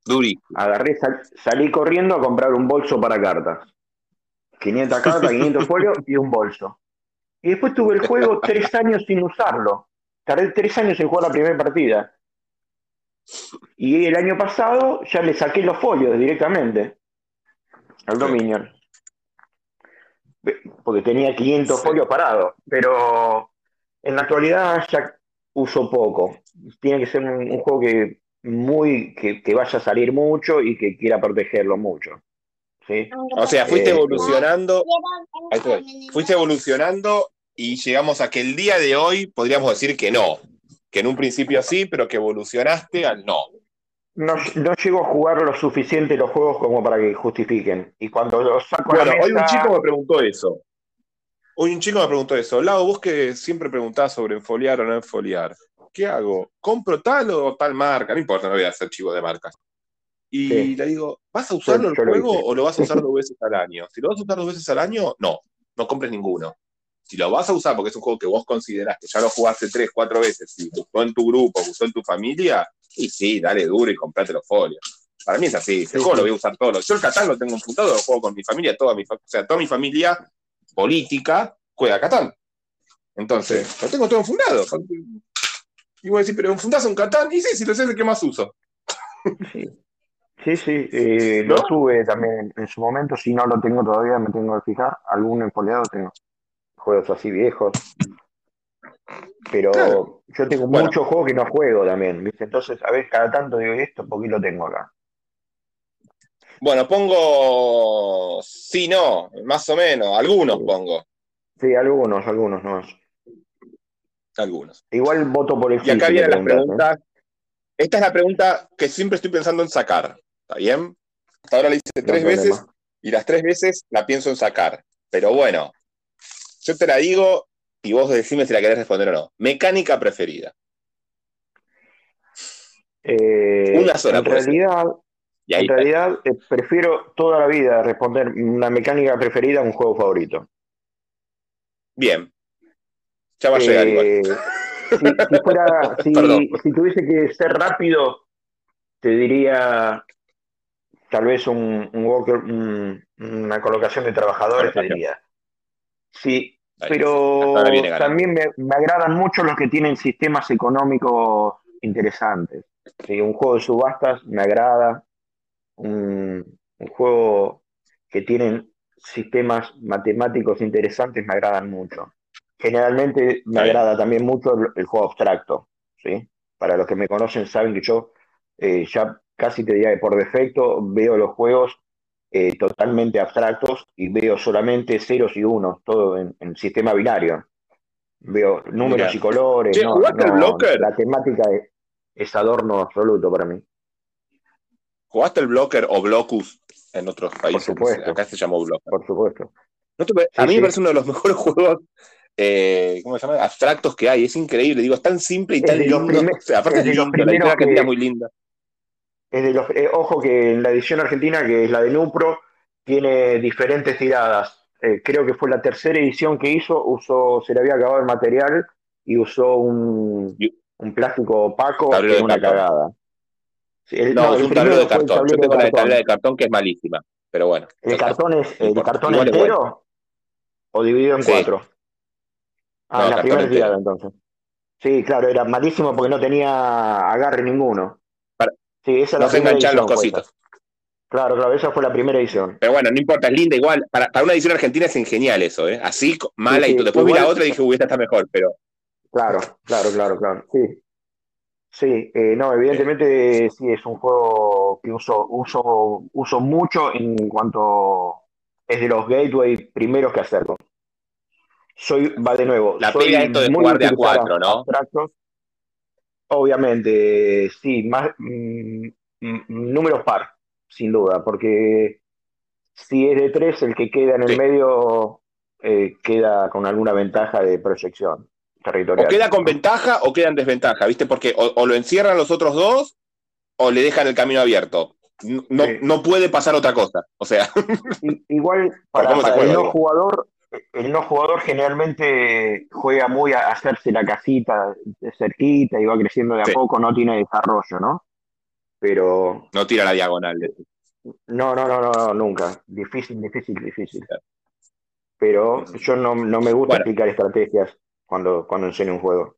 [SPEAKER 2] Durísimo.
[SPEAKER 1] Agarré, salí corriendo a comprar un bolso para cartas. 500 cartas, 500 folios y un bolso. Y después tuve el juego tres años sin usarlo. Tardé tres años en jugar la primera partida. Y el año pasado ya le saqué los folios directamente al Dominion. Porque tenía 500 folios parados. Pero en la actualidad ya uso poco. Tiene que ser un, juego que, muy, que vaya a salir mucho y que quiera protegerlo mucho. ¿Sí?
[SPEAKER 2] O sea, fuiste
[SPEAKER 1] Eh,
[SPEAKER 2] evolucionando, ahí estoy. fuiste evolucionando y llegamos a que el día de hoy podríamos decir que no, que en un principio sí, pero que evolucionaste al no.
[SPEAKER 1] No, no llego a jugar lo suficiente los juegos como para que justifiquen. Y cuando los saco a la
[SPEAKER 2] Bueno, hoy un chico me preguntó eso. Hoy un chico me preguntó eso. Lau, vos que siempre preguntás sobre enfoliar o no enfoliar, ¿qué hago? ¿Compro tal o tal marca? No importa, no voy a hacer chivo de marcas. Y
[SPEAKER 1] Sí.
[SPEAKER 2] le digo, ¿vas a usarlo
[SPEAKER 1] Yo-
[SPEAKER 2] el
[SPEAKER 1] yo
[SPEAKER 2] juego o lo vas a usar dos veces al año? Si lo vas a usar dos veces al año, no, no compres ninguno. Si lo vas a usar porque es un juego que vos considerás que ya lo jugaste tres, cuatro veces, y gustó en tu grupo, gustó en tu familia, y sí, dale duro y comprate los folios. Para mí es así, ese
[SPEAKER 1] Sí,
[SPEAKER 2] juego lo voy a usar todo. Yo el Catán lo tengo enfundado, lo juego con mi familia, toda mi, o sea, toda mi familia política juega Catán. Entonces, lo tengo todo enfundado. Y voy a decir, pero enfundás un Catán, y sí, si lo sé, es el que más uso.
[SPEAKER 1] Sí, sí, sí, eh,
[SPEAKER 2] ¿No?
[SPEAKER 1] lo tuve también en su momento. Si no lo tengo todavía, me tengo que fijar. Algún empleado tengo. Juegos así viejos. Pero
[SPEAKER 2] Claro.
[SPEAKER 1] yo tengo
[SPEAKER 2] Bueno.
[SPEAKER 1] muchos juegos que no juego también, ¿viste? Entonces, a ver, cada tanto digo, ¿y esto? ¿Por qué lo tengo acá?
[SPEAKER 2] Bueno, pongo sí, no, más o menos, algunos pongo,
[SPEAKER 1] Sí, algunos, algunos no.
[SPEAKER 2] algunos.
[SPEAKER 1] Igual voto por el
[SPEAKER 2] Y acá vienen las
[SPEAKER 1] preguntas, ¿eh?
[SPEAKER 2] preguntas. Esta es la pregunta que siempre estoy pensando en sacar. ¿Está bien? Hasta ahora la hice
[SPEAKER 1] No
[SPEAKER 2] tres
[SPEAKER 1] problema.
[SPEAKER 2] veces y las tres veces la pienso en sacar. Pero bueno, yo te la digo y vos decime si la querés responder o no. Mecánica preferida.
[SPEAKER 1] Eh,
[SPEAKER 2] Una sola
[SPEAKER 1] en realidad, en realidad eh, prefiero toda la vida responder una mecánica preferida a un juego favorito.
[SPEAKER 2] Bien. Ya va a llegar igual.
[SPEAKER 1] Eh, si, si fuera, si,
[SPEAKER 2] Perdón.
[SPEAKER 1] si tuviese que ser rápido, te diría tal vez un, un una colocación de trabajadores, te diría. Sí, pero también me, me agradan mucho los que tienen sistemas económicos interesantes. Sí, un juego de subastas me agrada. Un, un juego que tienen sistemas matemáticos interesantes me agradan mucho. Generalmente me
[SPEAKER 2] Está bien.
[SPEAKER 1] agrada también mucho el, el juego abstracto. ¿sí? Para los que me conocen saben que yo eh, ya casi te diría que por defecto veo los juegos eh, totalmente abstractos y veo solamente ceros y unos, todo en, en sistema binario. Veo números y colores. La temática es, es adorno absoluto para mí.
[SPEAKER 2] ¿Jugaste el Blocker o Blocus en otros países?
[SPEAKER 1] supuesto.
[SPEAKER 2] Acá se llamó Blocker.
[SPEAKER 1] Por supuesto.
[SPEAKER 2] ¿No te pare- a
[SPEAKER 1] Sí,
[SPEAKER 2] mí
[SPEAKER 1] sí.
[SPEAKER 2] me parece uno de los mejores juegos, eh, ¿cómo se llama? Abstractos que hay. Es increíble. Digo, es tan simple y
[SPEAKER 1] Es
[SPEAKER 2] tan lindo.
[SPEAKER 1] primer-
[SPEAKER 2] O sea, aparte
[SPEAKER 1] es de
[SPEAKER 2] lindo, la argentina
[SPEAKER 1] que-
[SPEAKER 2] es muy linda.
[SPEAKER 1] Es de los, eh, ojo que en la edición argentina, que es la de Nupro, tiene diferentes tiradas. Eh, creo que fue la tercera edición que hizo, usó, se le había acabado el material y usó un, un plástico opaco que es una
[SPEAKER 2] cartón.
[SPEAKER 1] cagada. Sí, el-
[SPEAKER 2] No,
[SPEAKER 1] no,
[SPEAKER 2] es un tablero de cartón. Yo
[SPEAKER 1] tablero
[SPEAKER 2] tengo
[SPEAKER 1] de
[SPEAKER 2] la de
[SPEAKER 1] cartón.
[SPEAKER 2] tablera de cartón que es malísima. Pero bueno.
[SPEAKER 1] ¿El cartón es el
[SPEAKER 2] importa.
[SPEAKER 1] cartón
[SPEAKER 2] Igual es bueno.
[SPEAKER 1] entero o dividido en
[SPEAKER 2] Sí.
[SPEAKER 1] cuatro? Ah,
[SPEAKER 2] No,
[SPEAKER 1] en la primera tirada entonces. Sí, claro, era malísimo porque no tenía agarre ninguno. Sí, esa es
[SPEAKER 2] No
[SPEAKER 1] la
[SPEAKER 2] se
[SPEAKER 1] primera
[SPEAKER 2] enganchan los cositos.
[SPEAKER 1] Claro, claro, esa fue la primera edición.
[SPEAKER 2] Pero bueno, no importa, es linda igual. Para, para una edición argentina es genial eso, ¿eh? Así, mala
[SPEAKER 1] Sí,
[SPEAKER 2] y
[SPEAKER 1] sí,
[SPEAKER 2] todo. Después vi la otra y dije, uy, esta está mejor, pero
[SPEAKER 1] Claro, claro, claro, claro. Sí. Sí, eh, no, evidentemente sí es un juego que uso, uso, uso mucho en cuanto es de los gateway primeros que acerco. Soy, va de nuevo,
[SPEAKER 2] La
[SPEAKER 1] soy
[SPEAKER 2] pega esto de jugar de a cuatro, ¿no?
[SPEAKER 1] abstractos. Obviamente, sí, más mm, mm, números par, sin duda, porque si es de tres, el que queda en el
[SPEAKER 2] Sí.
[SPEAKER 1] medio eh, queda con alguna ventaja de proyección
[SPEAKER 2] o
[SPEAKER 1] territorial.
[SPEAKER 2] queda con ventaja o queda en desventaja, ¿viste? Porque o, o lo encierran los otros dos o le dejan el camino abierto. No, no,
[SPEAKER 1] Sí.
[SPEAKER 2] no puede pasar otra cosa. O sea,
[SPEAKER 1] Igual para,
[SPEAKER 2] se
[SPEAKER 1] para el no jugador, el no jugador generalmente juega muy a hacerse la casita de cerquita y va creciendo de a
[SPEAKER 2] Sí.
[SPEAKER 1] poco, no tiene desarrollo, ¿no? Pero
[SPEAKER 2] no tira la diagonal.
[SPEAKER 1] no, no, no, no, nunca. Difícil, difícil, difícil. Pero yo no, no me gusta
[SPEAKER 2] Bueno.
[SPEAKER 1] explicar estrategias cuando, cuando enseño un juego.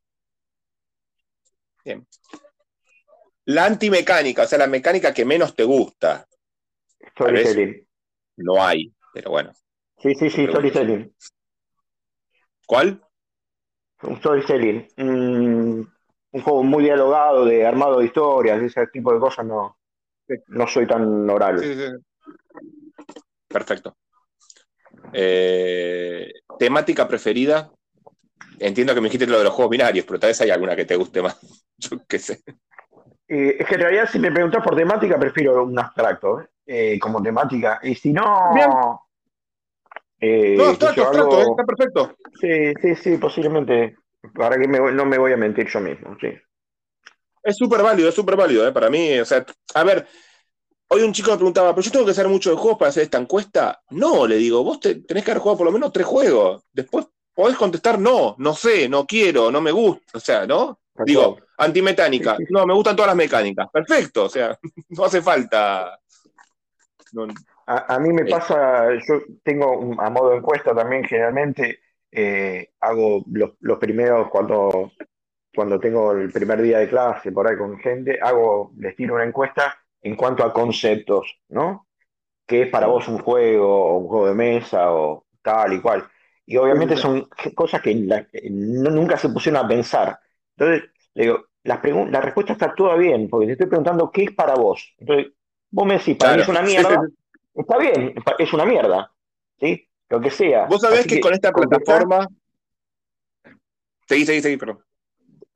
[SPEAKER 2] La antimecánica, o sea, la mecánica que menos te gusta.
[SPEAKER 1] Storytelling.
[SPEAKER 2] No hay, pero bueno.
[SPEAKER 1] Sí, sí, sí, storytelling.
[SPEAKER 2] ¿Cuál?
[SPEAKER 1] Un storytelling. Un, un juego muy dialogado, de armado de historias, ese tipo de cosas no, no soy tan oral.
[SPEAKER 2] Sí, sí. perfecto. Eh, ¿Temática preferida? Entiendo que me dijiste lo de los juegos binarios, pero tal vez hay alguna que te guste más. Yo qué sé.
[SPEAKER 1] Eh, es que en realidad, si me preguntas por temática, prefiero un abstracto eh, como temática. Y si no.
[SPEAKER 2] Eh, no, abstracto, abstracto, está perfecto.
[SPEAKER 1] Sí, sí, sí, posiblemente. Para que no me voy a mentir yo mismo, sí.
[SPEAKER 2] Es súper válido, es súper válido, para mí. O sea, a ver, hoy un chico me preguntaba, ¿pero yo tengo que hacer muchos juegos para hacer esta encuesta? No, le digo, vos tenés que haber jugado por lo menos tres juegos. Después podés contestar no, no sé, no quiero, no me gusta. O sea, ¿no? Digo, antimecánica. No, me gustan todas las mecánicas. Perfecto, o sea, no hace falta.
[SPEAKER 1] A, mí me pasa, yo tengo a modo de encuesta también generalmente, eh, hago los, primeros cuando, cuando tengo el primer día de clase por ahí con gente, hago, les tiro una encuesta en cuanto a conceptos, ¿no? ¿Qué es para vos un juego o un juego de mesa o tal y cual? Y obviamente son cosas que nunca se pusieron a pensar. Entonces, le digo, la, la respuesta está toda bien, porque te estoy preguntando qué es para vos. Entonces, vos me decís, para mí es una mierda, está bien, es una mierda, ¿sí? Lo que sea.
[SPEAKER 2] Vos sabés que, con esta plataforma... Seguí, seguí, seguí, perdón.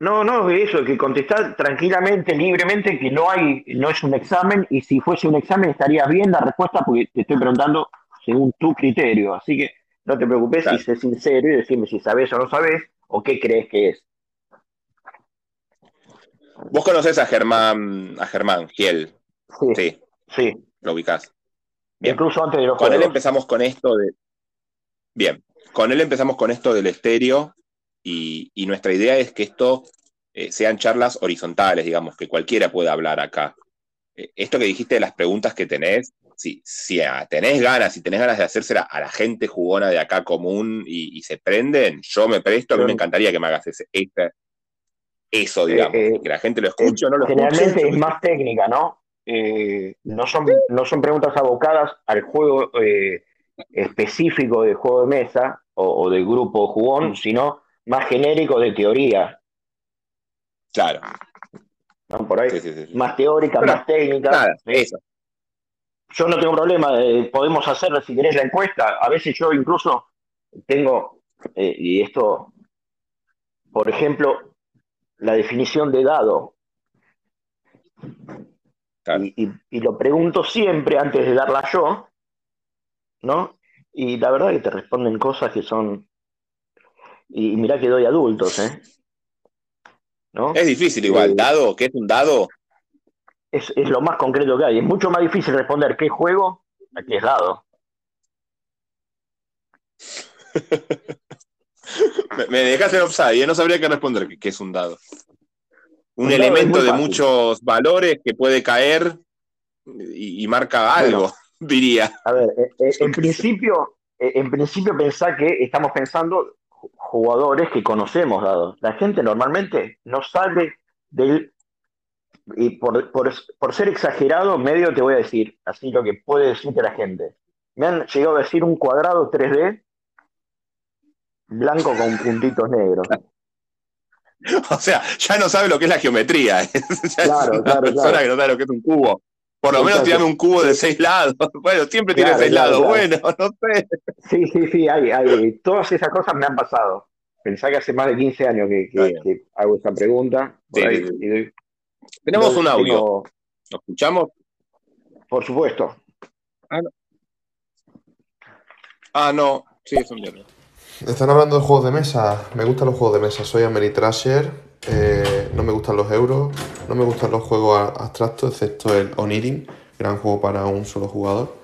[SPEAKER 1] No, no, eso, que contestar tranquilamente, libremente, que no hay, no es un examen, y si fuese un examen estaría bien la respuesta porque te estoy preguntando según tu criterio. Así que no te preocupes y sé sincero y decime si sabes o no sabes o qué crees que es.
[SPEAKER 2] Vos conocés a Germán, a Germán Giel.
[SPEAKER 1] Sí. Sí.
[SPEAKER 2] Lo ubicás.
[SPEAKER 1] Incluso antes de los
[SPEAKER 2] Con él empezamos con esto de. Bien. Con él empezamos con esto del estéreo y, nuestra idea es que esto eh, sean charlas horizontales, digamos, que cualquiera pueda hablar acá. Eh, esto que dijiste de las preguntas que tenés, si, si tenés ganas, si tenés ganas de hacérsela a la gente jugona de acá común y, se prenden, yo me presto, a mí me encantaría que me hagas ese, eso, eh, digamos, eh, que la gente lo escuche o no lo
[SPEAKER 1] Generalmente es más técnica, ¿no? Eh, no, son, no son preguntas abocadas al juego específico de juego de mesa o, del grupo jugón, mm. sino más genérico de teoría.
[SPEAKER 2] Claro.
[SPEAKER 1] Por ahí. Más teórica, más técnica. eso yo no tengo problema, eh, podemos hacer, si querés, la encuesta. A veces yo incluso tengo, eh, y esto, por ejemplo, la definición de dado. Y, lo pregunto siempre antes de darla yo, ¿no? Y la verdad que te responden cosas que son. Y, mirá que doy adultos, ¿eh?
[SPEAKER 2] ¿No? Es difícil igual, eh, dado, ¿qué es un dado?
[SPEAKER 1] es, lo más concreto que hay. Es mucho más difícil responder qué juego a qué es dado.
[SPEAKER 2] me, dejaste en offside, y no sabría qué responder qué es un dado. Un, elemento de muchos valores que puede caer y, marca algo, diría.
[SPEAKER 1] A ver, eh, eh, en principio, eh, en principio pensá que estamos pensando jugadores que conocemos dados. La gente normalmente no sabe del y por, por, ser exagerado, medio te voy a decir, así lo que puede decirte la gente. Me han llegado a decir un cuadrado 3D blanco con puntitos negros.
[SPEAKER 2] O sea, ya no sabe lo que es la geometría. claro, es una persona que no sabe lo que es un cubo. Por lo menos tiene un cubo de seis lados. Bueno, siempre tiene seis lados. Bueno, no sé.
[SPEAKER 1] Sí, sí, sí, hay, hay. Todas esas cosas me han pasado. Pensá que hace más de 15 años que, hago esta pregunta. Sí,
[SPEAKER 2] tenemos un audio. ¿Lo escuchamos?
[SPEAKER 1] Por supuesto.
[SPEAKER 2] Ah, no. Ah, no. Sí, es un mierda.
[SPEAKER 3] Están hablando de juegos de mesa. Me gustan los juegos de mesa. Soy Ameritrasher. Eh, no me gustan los euros. No me gustan los juegos abstractos, excepto el Onirin, gran juego para un solo jugador.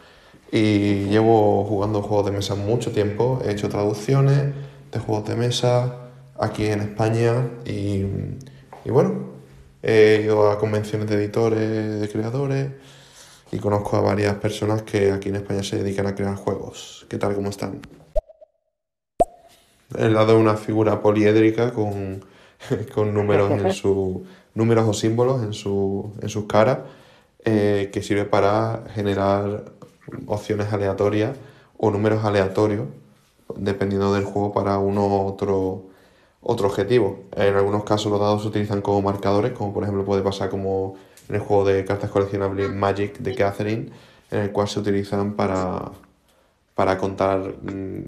[SPEAKER 3] Y llevo jugando juegos de mesa mucho tiempo. He hecho traducciones de juegos de mesa aquí en España. Y, y bueno, He ido a convenciones de editores, de creadores y conozco a varias personas que aquí en España se dedican a crear juegos. ¿Qué tal? ¿Cómo están? He dado una figura poliédrica con, con números en su números o símbolos en, su, en sus caras eh, que sirve para generar opciones aleatorias o números aleatorios dependiendo del juego para uno u otro otro objetivo. En algunos casos los dados se utilizan como marcadores, como por ejemplo puede pasar como en el juego de cartas coleccionables Magic de Catherine, en el cual se utilizan para, para contar, mm,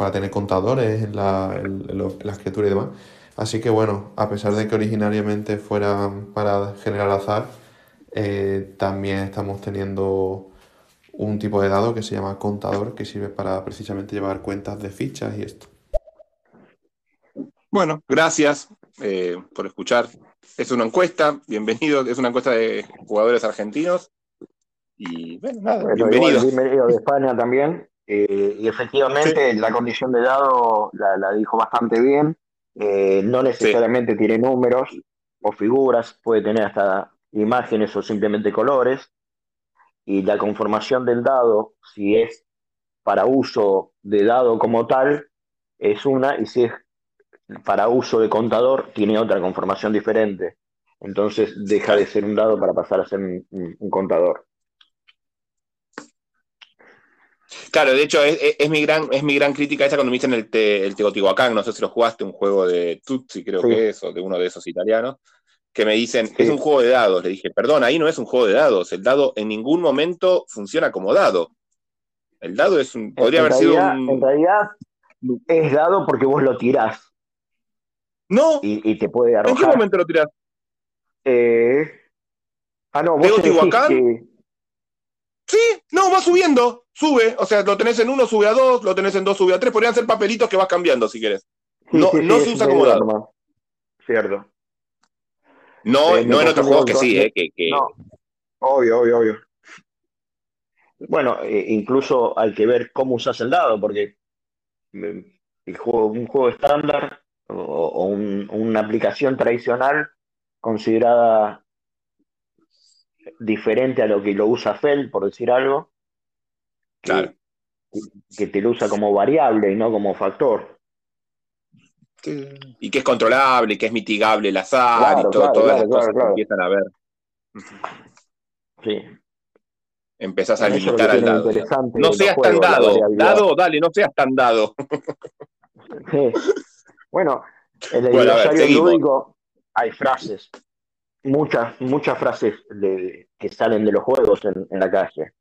[SPEAKER 3] para tener contadores en, la, en, las criaturas y demás. Así que bueno, a pesar de que originariamente fuera para generar azar, eh, también estamos teniendo un tipo de dado que se llama contador, que sirve para precisamente llevar cuentas de fichas y esto.
[SPEAKER 2] Bueno, gracias eh, por escuchar. Es una encuesta, bienvenido, es una encuesta de jugadores argentinos. Y bueno, nada, bienvenido.
[SPEAKER 1] bienvenido de España también. Eh, y efectivamente la condición de dado la, dijo bastante bien. Eh, no necesariamente tiene números o figuras, puede tener hasta imágenes o simplemente colores. Y la conformación del dado, si es para uso de dado como tal, es una, y si es para uso de contador tiene otra conformación diferente. Entonces deja de ser un dado para pasar a ser un, contador.
[SPEAKER 2] Claro, de hecho, es, mi gran, es mi gran crítica esa cuando me dicen el, el Teotihuacán, no sé si lo jugaste, un juego de Tutsi, creo que es, o de uno de esos italianos, que me dicen, es un juego de dados. Le dije, perdón, ahí no es un juego de dados, el dado en ningún momento funciona como dado. El dado es un, podría haber sido un...
[SPEAKER 1] En realidad es dado porque vos lo tirás.
[SPEAKER 2] No.
[SPEAKER 1] Y, te puede arrojar.
[SPEAKER 2] ¿En qué momento lo tirás?
[SPEAKER 1] Eh... Ah, no, vos
[SPEAKER 2] Teotihuacán. Sí, no, va subiendo, sube. O sea, lo tenés en uno, sube a dos, lo tenés en dos, sube a tres. Podrían ser papelitos que vas cambiando si quieres. no no se usa como dado.
[SPEAKER 1] Cierto.
[SPEAKER 2] No, eh, no en otros juegos que sí, eh, que, No.
[SPEAKER 1] Obvio, obvio, obvio. Bueno, eh, incluso hay que ver cómo usas el dado, porque mm, el juego, un juego estándar o, una aplicación tradicional considerada diferente a lo que lo usa Feld, por decir algo,
[SPEAKER 2] que,
[SPEAKER 1] que, te lo usa como variable y no como factor.
[SPEAKER 2] Y que es controlable, que es mitigable el azar y todo, todas las cosas que empiezan a ver.
[SPEAKER 1] Sí.
[SPEAKER 2] Empezás a limitar al dado. No seas tan dado. Dado, dale, no seas tan dado.
[SPEAKER 1] Sí. Bueno, en el bueno, lúdico hay frases, muchas, muchas frases que salen de los juegos en, la calle.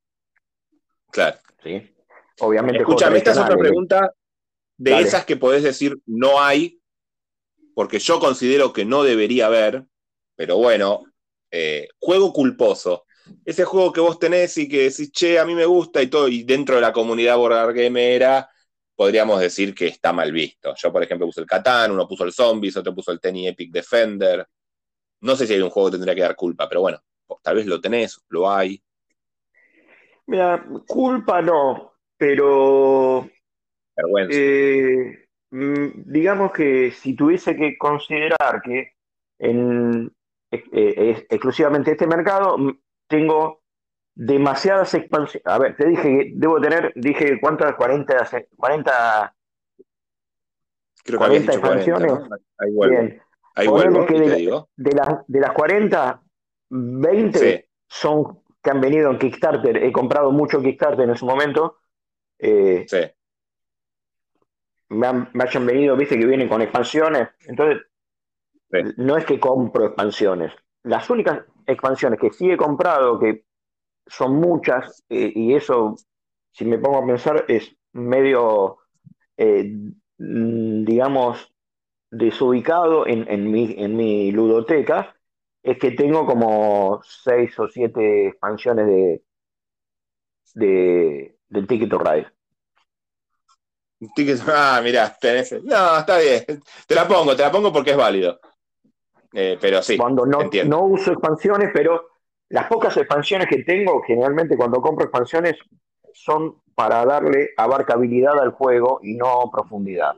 [SPEAKER 2] Claro.
[SPEAKER 1] ¿Sí? Obviamente.
[SPEAKER 2] Escúchame, esta es otra pregunta de esas que podés decir no hay, porque yo considero que no debería haber, pero bueno, eh, juego culposo. Ese juego que vos tenés y que decís, che, a mí me gusta y todo, y dentro de la comunidad Board Gamera podríamos decir que está mal visto. Yo, por ejemplo, puse el Catán, uno puso el Zombies, otro puso el Tenny Epic Defender. No sé si hay un juego que tendría que dar culpa, pero bueno, tal vez lo tenés, lo hay.
[SPEAKER 1] Mira, culpa no, pero.
[SPEAKER 2] Vergüenza.
[SPEAKER 1] Eh, mm, digamos que si tuviese que considerar que en eh, exclusivamente este mercado mm, tengo demasiadas expansiones. A ver, te dije que debo tener, dije, ¿cuántas? 40, 40,
[SPEAKER 2] Creo 40
[SPEAKER 1] expansiones.
[SPEAKER 2] Ahí vuelvo. Bien. Ahí vuelvo, que de, digo.
[SPEAKER 1] De, de, las 40, 20 son que han venido en Kickstarter. He comprado mucho Kickstarter en su momento.
[SPEAKER 2] Eh, sí.
[SPEAKER 1] Me, han, me, hayan venido, viste, que vienen con expansiones. Entonces, no es que compro expansiones. Las únicas expansiones que sí he comprado, que son muchas eh, y eso, si me pongo a pensar, es medio, eh, mm, digamos, desubicado en, en, mi, en mi ludoteca, es que tengo como seis o siete expansiones de, de del Ticket to Ride.
[SPEAKER 2] ah, mira, tenés. No, está bien. Te la pongo, te la pongo porque es válido. Eh, pero sí.
[SPEAKER 1] Cuando no, no uso expansiones, pero las pocas expansiones que tengo, generalmente cuando compro expansiones, son para darle abarcabilidad al juego y no profundidad.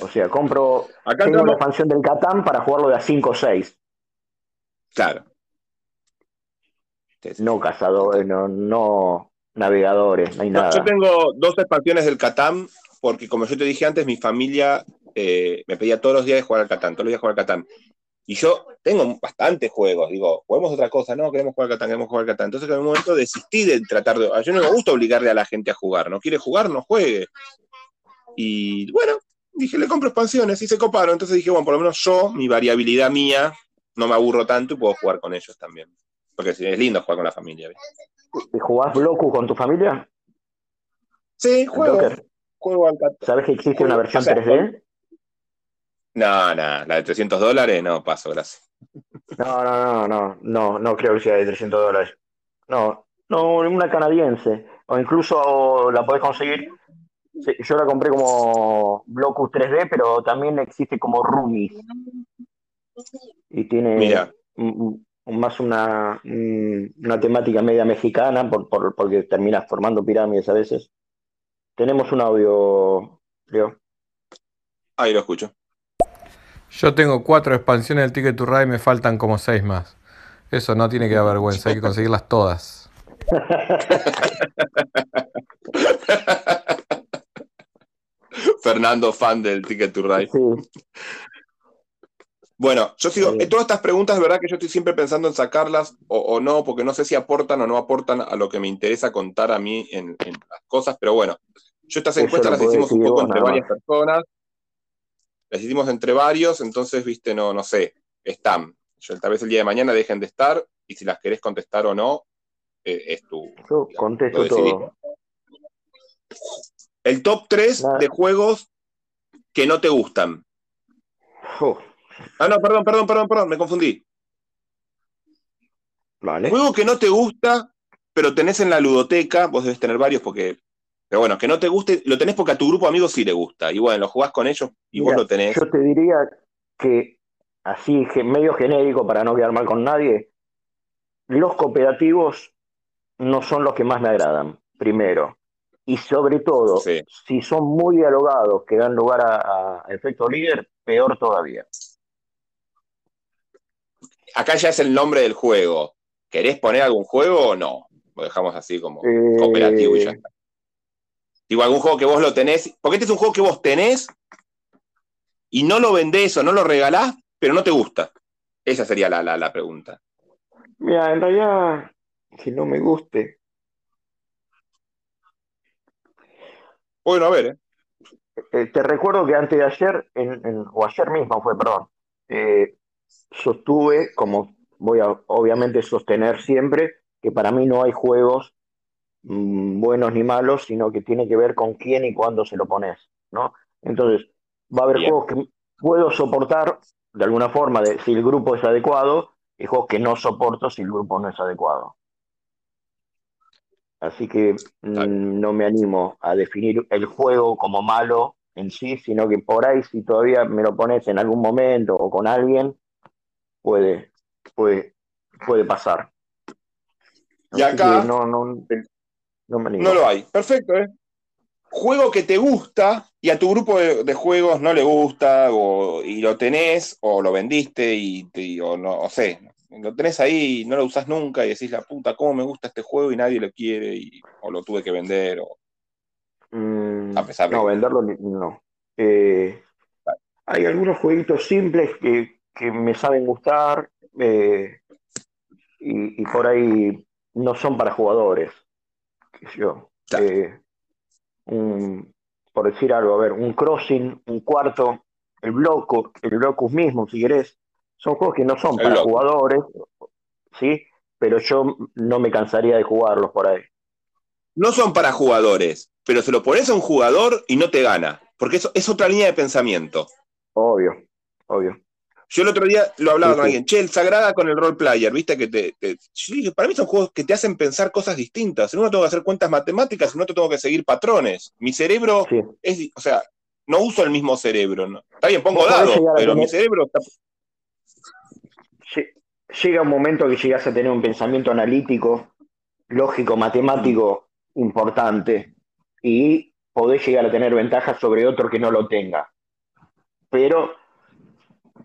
[SPEAKER 1] O sea, compro Acá tengo la expansión del Catán para jugarlo de a 5 o 6.
[SPEAKER 2] Claro.
[SPEAKER 1] No cazadores, no, no navegadores, no hay nada.
[SPEAKER 2] Yo tengo dos expansiones del Catán, porque como yo te dije antes, mi familia eh, me pedía todos los días de jugar al Catán, todos los días jugar al Catán. Y yo tengo bastantes juegos, digo, juguemos otra cosa, no, queremos jugar Catán, queremos jugar Catán. Entonces en un momento desistí de tratar de... A yo no me gusta obligarle a la gente a jugar, no quiere jugar, no juegue. Y bueno, dije, le compro expansiones y se coparon. Entonces dije, bueno, por lo menos yo, mi variabilidad mía, no me aburro tanto y puedo jugar con ellos también. Porque es lindo jugar con la familia.
[SPEAKER 1] ¿Y jugás bloco con tu familia?
[SPEAKER 2] Sí, juego. juego
[SPEAKER 1] ¿Sabes que existe una versión 3D?
[SPEAKER 2] No, no, la de 300 dólares, no, paso, gracias.
[SPEAKER 1] No, no, no, no, no, no creo que sea de 300 dólares. No, no, una canadiense. O incluso la podés conseguir. Yo la compré como Blocus 3D, pero también existe como Roomies. Y tiene más una, una temática media mexicana, por, por, porque terminas formando pirámides a veces. Tenemos un audio, creo.
[SPEAKER 2] Ahí lo escucho.
[SPEAKER 4] Yo tengo cuatro expansiones del Ticket to Ride y me faltan como seis más. Eso no tiene que dar vergüenza, hay que conseguirlas todas.
[SPEAKER 2] Fernando, fan del Ticket to Ride. Bueno, yo sigo. Todas estas preguntas, verdad que yo estoy siempre pensando en sacarlas o, no, porque no sé si aportan o no aportan a lo que me interesa contar a mí en, las cosas, pero bueno, yo estas encuestas las hicimos un poco entre varias personas las hicimos entre varios, entonces, viste, no, no sé, están. Yo, tal vez el día de mañana dejen de estar y si las querés contestar o no, eh, es tu.
[SPEAKER 1] Yo contesto todo.
[SPEAKER 2] El top 3 de juegos que no te gustan. Ah, no, perdón, perdón, perdón, perdón, me confundí.
[SPEAKER 1] Vale.
[SPEAKER 2] Juego que no te gusta, pero tenés en la ludoteca, vos debes tener varios porque pero bueno, que no te guste, lo tenés porque a tu grupo de amigos sí le gusta. Y bueno, lo jugás con ellos y vos lo tenés.
[SPEAKER 1] Yo te diría que, así medio genérico para no quedar mal con nadie, los cooperativos no son los que más me agradan, primero. Y sobre todo, si son muy dialogados, que dan lugar a, efecto líder, peor todavía.
[SPEAKER 2] Acá ya es el nombre del juego. ¿Querés poner algún juego o no? Lo dejamos así como cooperativo y ya está. Digo, algún juego que vos lo tenés, porque este es un juego que vos tenés y no lo vendés o no lo regalás, pero no te gusta. Esa sería la, la, pregunta.
[SPEAKER 1] Mira, en realidad, si no me guste.
[SPEAKER 2] Bueno, a ver, ¿eh?
[SPEAKER 1] eh te recuerdo que antes de ayer, o ayer mismo fue, perdón, eh, sostuve, como voy a obviamente sostener siempre, que para mí no hay juegos Mm, buenos ni malos, sino que tiene que ver con quién y cuándo se lo pones, ¿no? Entonces, va a haber juegos que puedo soportar de alguna forma de, si el grupo es adecuado y juegos que no soporto si el grupo no es adecuado. Así que mm, no me animo a definir el juego como malo en sí, sino que por ahí si todavía me lo pones en algún momento o con alguien, puede, puede, puede pasar.
[SPEAKER 2] y acá, no, no, no, lo hay. Perfecto, ¿eh? Juego que te gusta y a tu grupo de, juegos no le gusta, o, y lo tenés, o lo vendiste, y, o no, o sé, lo tenés ahí y no lo usás nunca, y decís la puta, cómo me gusta este juego y nadie lo quiere, y, o lo tuve que vender, o.
[SPEAKER 1] Mm, a pesar de. No, venderlo no. Eh, hay algunos jueguitos simples que, me saben gustar, eh, y por ahí no son para jugadores yo, eh, por decir algo, a ver, un crossing, un cuarto, el bloco, el blocus mismo, si querés, son juegos que no son para jugadores, ¿sí? Pero yo no me cansaría de jugarlos por ahí.
[SPEAKER 2] No son para jugadores, pero se lo pones a un jugador y no te gana, porque eso es otra línea de pensamiento.
[SPEAKER 1] Obvio, obvio.
[SPEAKER 2] Yo el otro día lo hablaba con alguien, che, el Sagrada con el role player, viste que te, para mí son juegos que te hacen pensar cosas distintas. En uno tengo que hacer cuentas matemáticas, en otro tengo que seguir patrones. Mi cerebro es, o sea, no uso el mismo cerebro. ¿no? Está bien, pongo dados, pero mi cerebro está...
[SPEAKER 1] Llega un momento que llegas a tener un pensamiento analítico, lógico, matemático importante y podés llegar a tener ventajas sobre otro que no lo tenga. Pero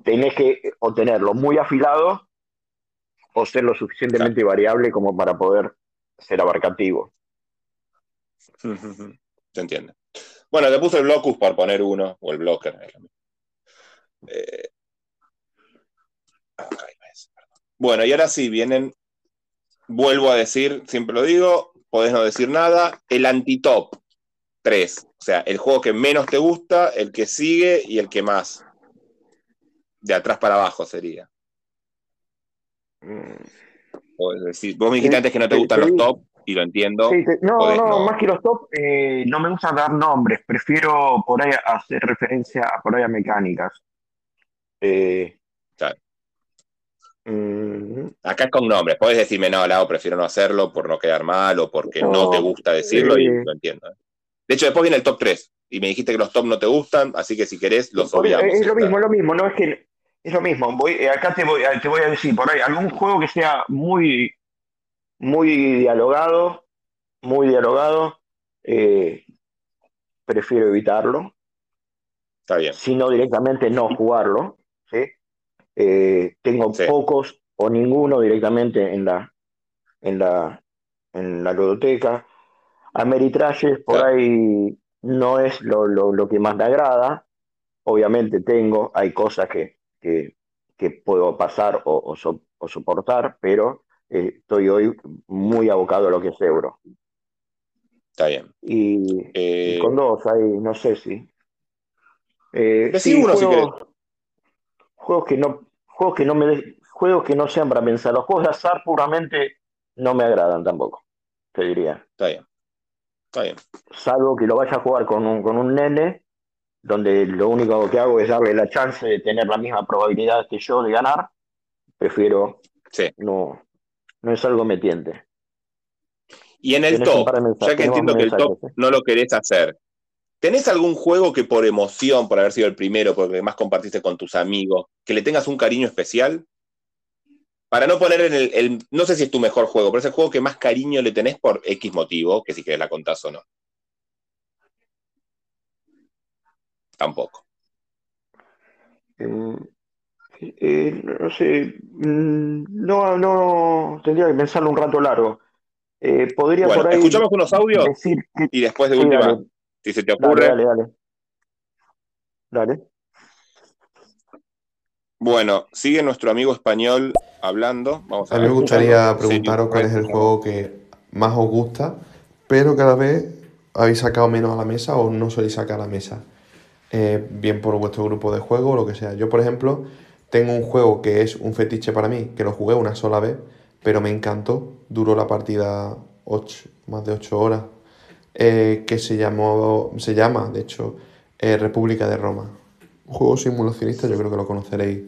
[SPEAKER 1] tenés que o tenerlo muy afilado o ser lo suficientemente variable como para poder ser abarcativo.
[SPEAKER 2] Se entiende. Bueno, te puse el blocus para poner uno, o el blocker. Eh, bueno, y ahora sí, vienen, vuelvo a decir, siempre lo digo, podés no decir nada, el antitop 3. O sea, el juego que menos te gusta, el que sigue y el que más de atrás para abajo sería. Mm. O decir, vos me dijiste antes que no te gustan los top. y lo entiendo.
[SPEAKER 1] Sí, no,
[SPEAKER 2] podés
[SPEAKER 1] no,
[SPEAKER 2] no.
[SPEAKER 1] más que los top, eh, no me gusta dar nombres, prefiero por ahí hacer referencia a por ahí a mecánicas. Eh. Mm,
[SPEAKER 2] Acá con nombres, podés decirme, no, Lau, prefiero no hacerlo por no quedar mal o porque no,
[SPEAKER 1] No,
[SPEAKER 2] te gusta decirlo y
[SPEAKER 1] eh.
[SPEAKER 2] lo entiendo. ¿eh? De hecho, después viene el top 3 y me dijiste que los top no te gustan, así que si querés los obviamos.
[SPEAKER 1] es lo mismo, es lo mismo, no es que es lo mismo. Voy, eh, acá te voy, te voy a decir por ahí algún juego que sea muy, muy dialogado, muy dialogado, eh, prefiero evitarlo.
[SPEAKER 2] Está bien.
[SPEAKER 1] sino directamente no jugarlo. Eh, tengo
[SPEAKER 2] Sí.
[SPEAKER 1] pocos o ninguno directamente en la, en la, en la ludoteca. Ameritrashes por
[SPEAKER 2] Claro.
[SPEAKER 1] ahí no es lo, lo, lo que más me agrada. Obviamente tengo, hay cosas que, que, que puedo pasar o, o, so- o soportar, pero eh, estoy hoy muy abocado a lo que es euro.
[SPEAKER 2] Está bien.
[SPEAKER 1] Y,
[SPEAKER 2] Eh,
[SPEAKER 1] y con dos, ahí no sé si. Eh, sí,
[SPEAKER 2] uno si
[SPEAKER 1] juegos, juegos que no, juegos que no me de- juegos que no sean para pensar. Los juegos de azar puramente no me agradan tampoco, te diría.
[SPEAKER 2] está bien. Está bien.
[SPEAKER 1] Salvo que lo vaya a jugar con un, con un nene, donde lo único que hago es darle la chance de tener la misma probabilidad que yo de ganar. Prefiero,
[SPEAKER 2] Sí.
[SPEAKER 1] no, no es algo metiente.
[SPEAKER 2] Y en el top, ya que entiendo que el top
[SPEAKER 1] ¿eh?
[SPEAKER 2] no lo querés hacer, ¿tenés algún juego que por emoción, por haber sido el primero, porque más compartiste con tus amigos, que le tengas un cariño especial? Para no poner en el, el- no sé si es tu mejor juego, pero es el juego que más cariño le tenés por X motivo, que si querés la contás o no. Tampoco.
[SPEAKER 1] Eh, eh, no sé, mm, no, no, tendría que pensarlo un rato largo. Eh, podría
[SPEAKER 2] Bueno,
[SPEAKER 1] por ahí
[SPEAKER 2] escuchamos unos audios
[SPEAKER 1] decir que
[SPEAKER 2] y después de última, si se te
[SPEAKER 1] dale,
[SPEAKER 2] ocurre.
[SPEAKER 1] dale, dale. Dale.
[SPEAKER 2] Bueno, sigue nuestro amigo español hablando. Vamos a
[SPEAKER 3] A mí me gustaría preguntaros cuál es el juego que más os gusta, pero cada vez habéis sacado menos a la mesa o no soléis sacar a la mesa. Eh, bien por vuestro grupo de juego o lo que sea. Yo, por ejemplo, tengo un juego que es un fetiche para mí, que lo jugué una sola vez, pero me encantó. Duró la partida ocho- más de 8 horas. Eh, que se llamó, se llama, de hecho, eh, República de Roma. Un juego simulacionista, yo creo que lo conoceréis.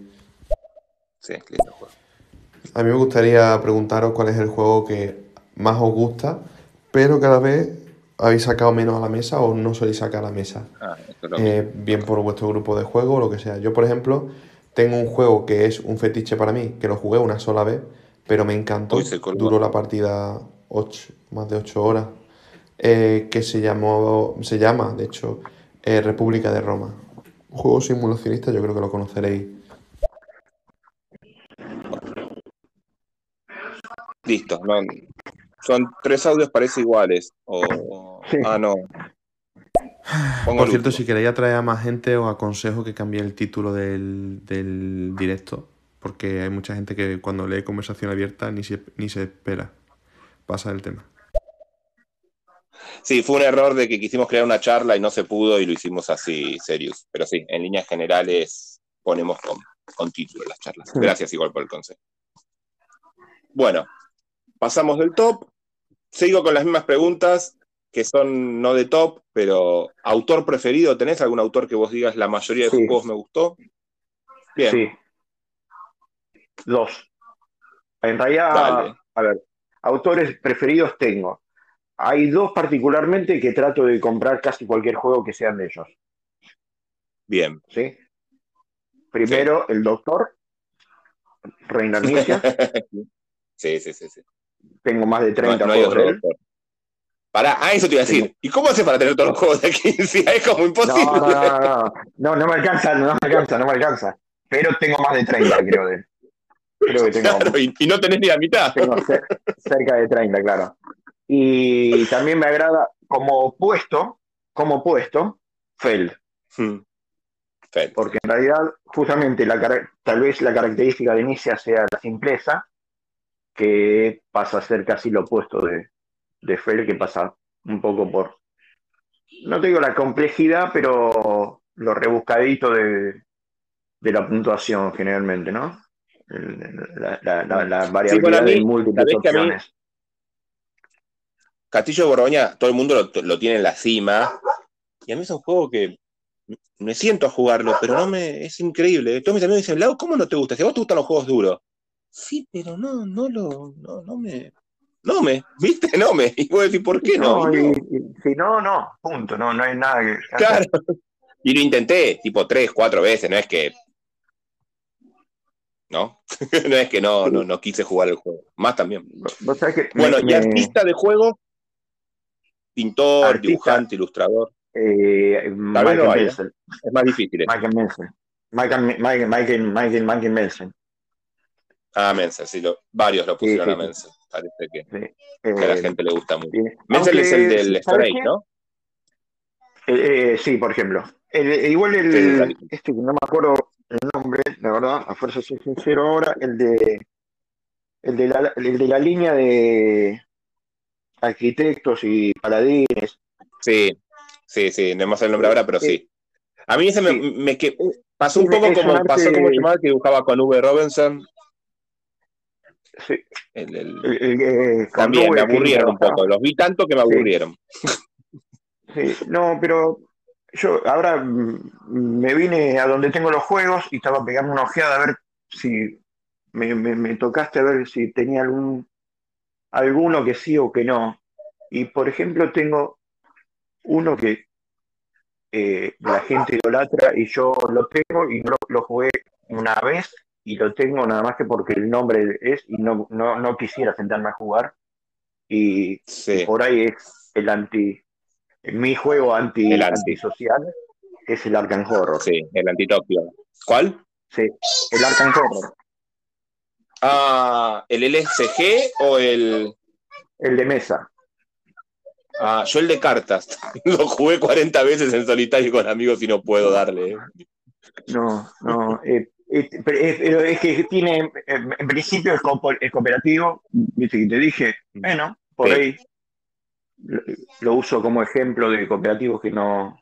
[SPEAKER 2] Sí, lindo juego.
[SPEAKER 3] A mí me gustaría preguntaros cuál es el juego que más os gusta, pero cada vez habéis sacado menos a la mesa o no soléis sacar a la mesa.
[SPEAKER 2] Ah.
[SPEAKER 3] Eh, bien por vuestro grupo de juego o lo que sea. Yo, por ejemplo, tengo un juego que es un fetiche para mí, que lo jugué una sola vez, pero me encantó.
[SPEAKER 2] Uy.
[SPEAKER 3] Duró la partida ocho- más de 8 horas. Eh, que se llamó, se llama, de hecho, eh, República de Roma. Un juego simulacionista, yo creo que lo conoceréis.
[SPEAKER 2] Listo. no, son tres audios, parece iguales. O,
[SPEAKER 1] Sí.
[SPEAKER 2] Ah, no. Pongo
[SPEAKER 3] Por cierto, si queréis atraer a más gente, os aconsejo que cambiéis el título del, del directo, porque hay mucha gente que cuando lee conversación abierta ni se, ni se espera. Pasa el tema.
[SPEAKER 2] Sí, fue un error de que quisimos crear una charla y no se pudo y lo hicimos así, serious. Pero sí, en líneas generales ponemos con, con título las charlas. Gracias igual por el consejo. Bueno, pasamos del top. Sigo con las mismas preguntas que son no de top, pero autor preferido. ¿Tenés algún autor que vos digas la mayoría de sus
[SPEAKER 1] Sí.
[SPEAKER 2] juegos me gustó? Bien,
[SPEAKER 1] Sí. Dos. En realidad,
[SPEAKER 2] Dale.
[SPEAKER 1] a ver, autores preferidos tengo. Hay dos particularmente que trato de comprar casi cualquier juego que sean de ellos.
[SPEAKER 2] bien.
[SPEAKER 1] ¿sí? Primero, el Doctor, Reina
[SPEAKER 2] sí, sí, sí. sí.
[SPEAKER 1] Tengo más de
[SPEAKER 2] No,
[SPEAKER 1] 30
[SPEAKER 2] no hay
[SPEAKER 1] juegos
[SPEAKER 2] otro
[SPEAKER 1] de él.
[SPEAKER 2] Pará, ah, eso te iba a decir. ¿Y cómo haces para tener todos los juegos de 15? Es como imposible.
[SPEAKER 1] No, no, no, no, no, no me alcanza, no me alcanza, no me alcanza. Pero tengo más de 30, creo de él. Creo que tengo,
[SPEAKER 2] Claro, y, y no tenés ni la mitad.
[SPEAKER 1] tengo cer- cerca de 30, claro. Y también me agrada como opuesto, como opuesto, Feld.
[SPEAKER 2] Hmm. Perfecto.
[SPEAKER 1] porque en realidad justamente la, tal vez la característica de Inicia sea la simpleza, que pasa a ser casi lo opuesto de, de Fel, que pasa un poco por, no te digo la complejidad, pero lo rebuscadito de, de la puntuación generalmente, ¿no? La, la- la- la variabilidad
[SPEAKER 2] mí,
[SPEAKER 1] de múltiples
[SPEAKER 2] sabés que a mí-
[SPEAKER 1] opciones.
[SPEAKER 2] Castillo de Borgoña, todo el mundo lo, lo tiene en la cima. Y a mí es un juego que me siento a jugarlo, pero no me. Es increíble. Todos mis amigos dicen, Lau, ¿cómo no te gusta? Si a vos te gustan los juegos duros. Sí, pero no, no lo. No, no me. No me, ¿viste? No me. Y vos decís, ¿por qué no?
[SPEAKER 1] No, y- y- si no, no, punto, no, no hay nada que.
[SPEAKER 2] Claro. Y lo intenté, tipo, tres, cuatro veces, no es que. ¿No? no es que no, no, no quise jugar el juego. Más también.
[SPEAKER 1] Vos sabés que
[SPEAKER 2] Bueno,
[SPEAKER 1] me-
[SPEAKER 2] y
[SPEAKER 1] me-
[SPEAKER 2] artista de juego, pintor,
[SPEAKER 1] Artista.
[SPEAKER 2] dibujante, ilustrador.
[SPEAKER 1] eh,
[SPEAKER 2] no
[SPEAKER 1] Michael
[SPEAKER 2] hay, ¿eh?
[SPEAKER 1] Nelson.
[SPEAKER 2] Es más difícil. ¿eh?
[SPEAKER 1] Michael Nelson. Michael, Michael, Michael, Michael, Michael.
[SPEAKER 2] Ah, Mensa, sí, lo, varios lo pusieron
[SPEAKER 1] Sí,
[SPEAKER 2] a Mensa. Parece que,
[SPEAKER 1] Sí.
[SPEAKER 2] que a la
[SPEAKER 1] Eh,
[SPEAKER 2] gente le gusta mucho. Menzel es el del. Age, ¿no?
[SPEAKER 1] Eh, eh, sí, por ejemplo. El- igual el, este que no me acuerdo el nombre, la verdad, a fuerza soy sincero ahora, el de el de la, el de la línea de arquitectos y paladines.
[SPEAKER 2] Sí, sí, sí, no me sé el nombre ahora, pero sí. A mí ese me,
[SPEAKER 1] Sí.
[SPEAKER 2] me que, pasó un poco
[SPEAKER 1] es
[SPEAKER 2] como
[SPEAKER 1] arte-
[SPEAKER 2] pasó como llamaba que dibujaba con V. Robinson.
[SPEAKER 1] Sí,
[SPEAKER 2] El- el-
[SPEAKER 1] el- el, eh,
[SPEAKER 2] también me aburrieron un poco. Los vi tanto que me aburrieron.
[SPEAKER 1] Sí, no, pero yo ahora me vine a donde tengo los juegos y estaba pegando una ojeada a ver si me, me- me tocaste a ver si tenía algún alguno que sí o que no. Y por ejemplo tengo uno que eh, la gente idolatra y yo lo tengo y no lo jugué una vez y lo tengo nada más que porque el nombre es y no, no, no quisiera sentarme a jugar. Y
[SPEAKER 2] Sí.
[SPEAKER 1] por ahí es el anti, mi juego anti,
[SPEAKER 2] El anti.
[SPEAKER 1] antisocial, es el Arkham Horror.
[SPEAKER 2] Sí, el antitopio. ¿Cuál?
[SPEAKER 1] Sí, el Arkham Horror,
[SPEAKER 2] Ah, ¿el LSG o el.
[SPEAKER 1] el de mesa.
[SPEAKER 2] Ah, yo el de cartas. Lo jugué 40 veces en solitario con amigos y no puedo darle. eh.
[SPEAKER 1] No, no, eh, eh, pero es, pero es que tiene, en principio es, co- es cooperativo, viste que te dije, bueno, por
[SPEAKER 2] Sí.
[SPEAKER 1] ahí lo, lo uso como ejemplo de cooperativos que no,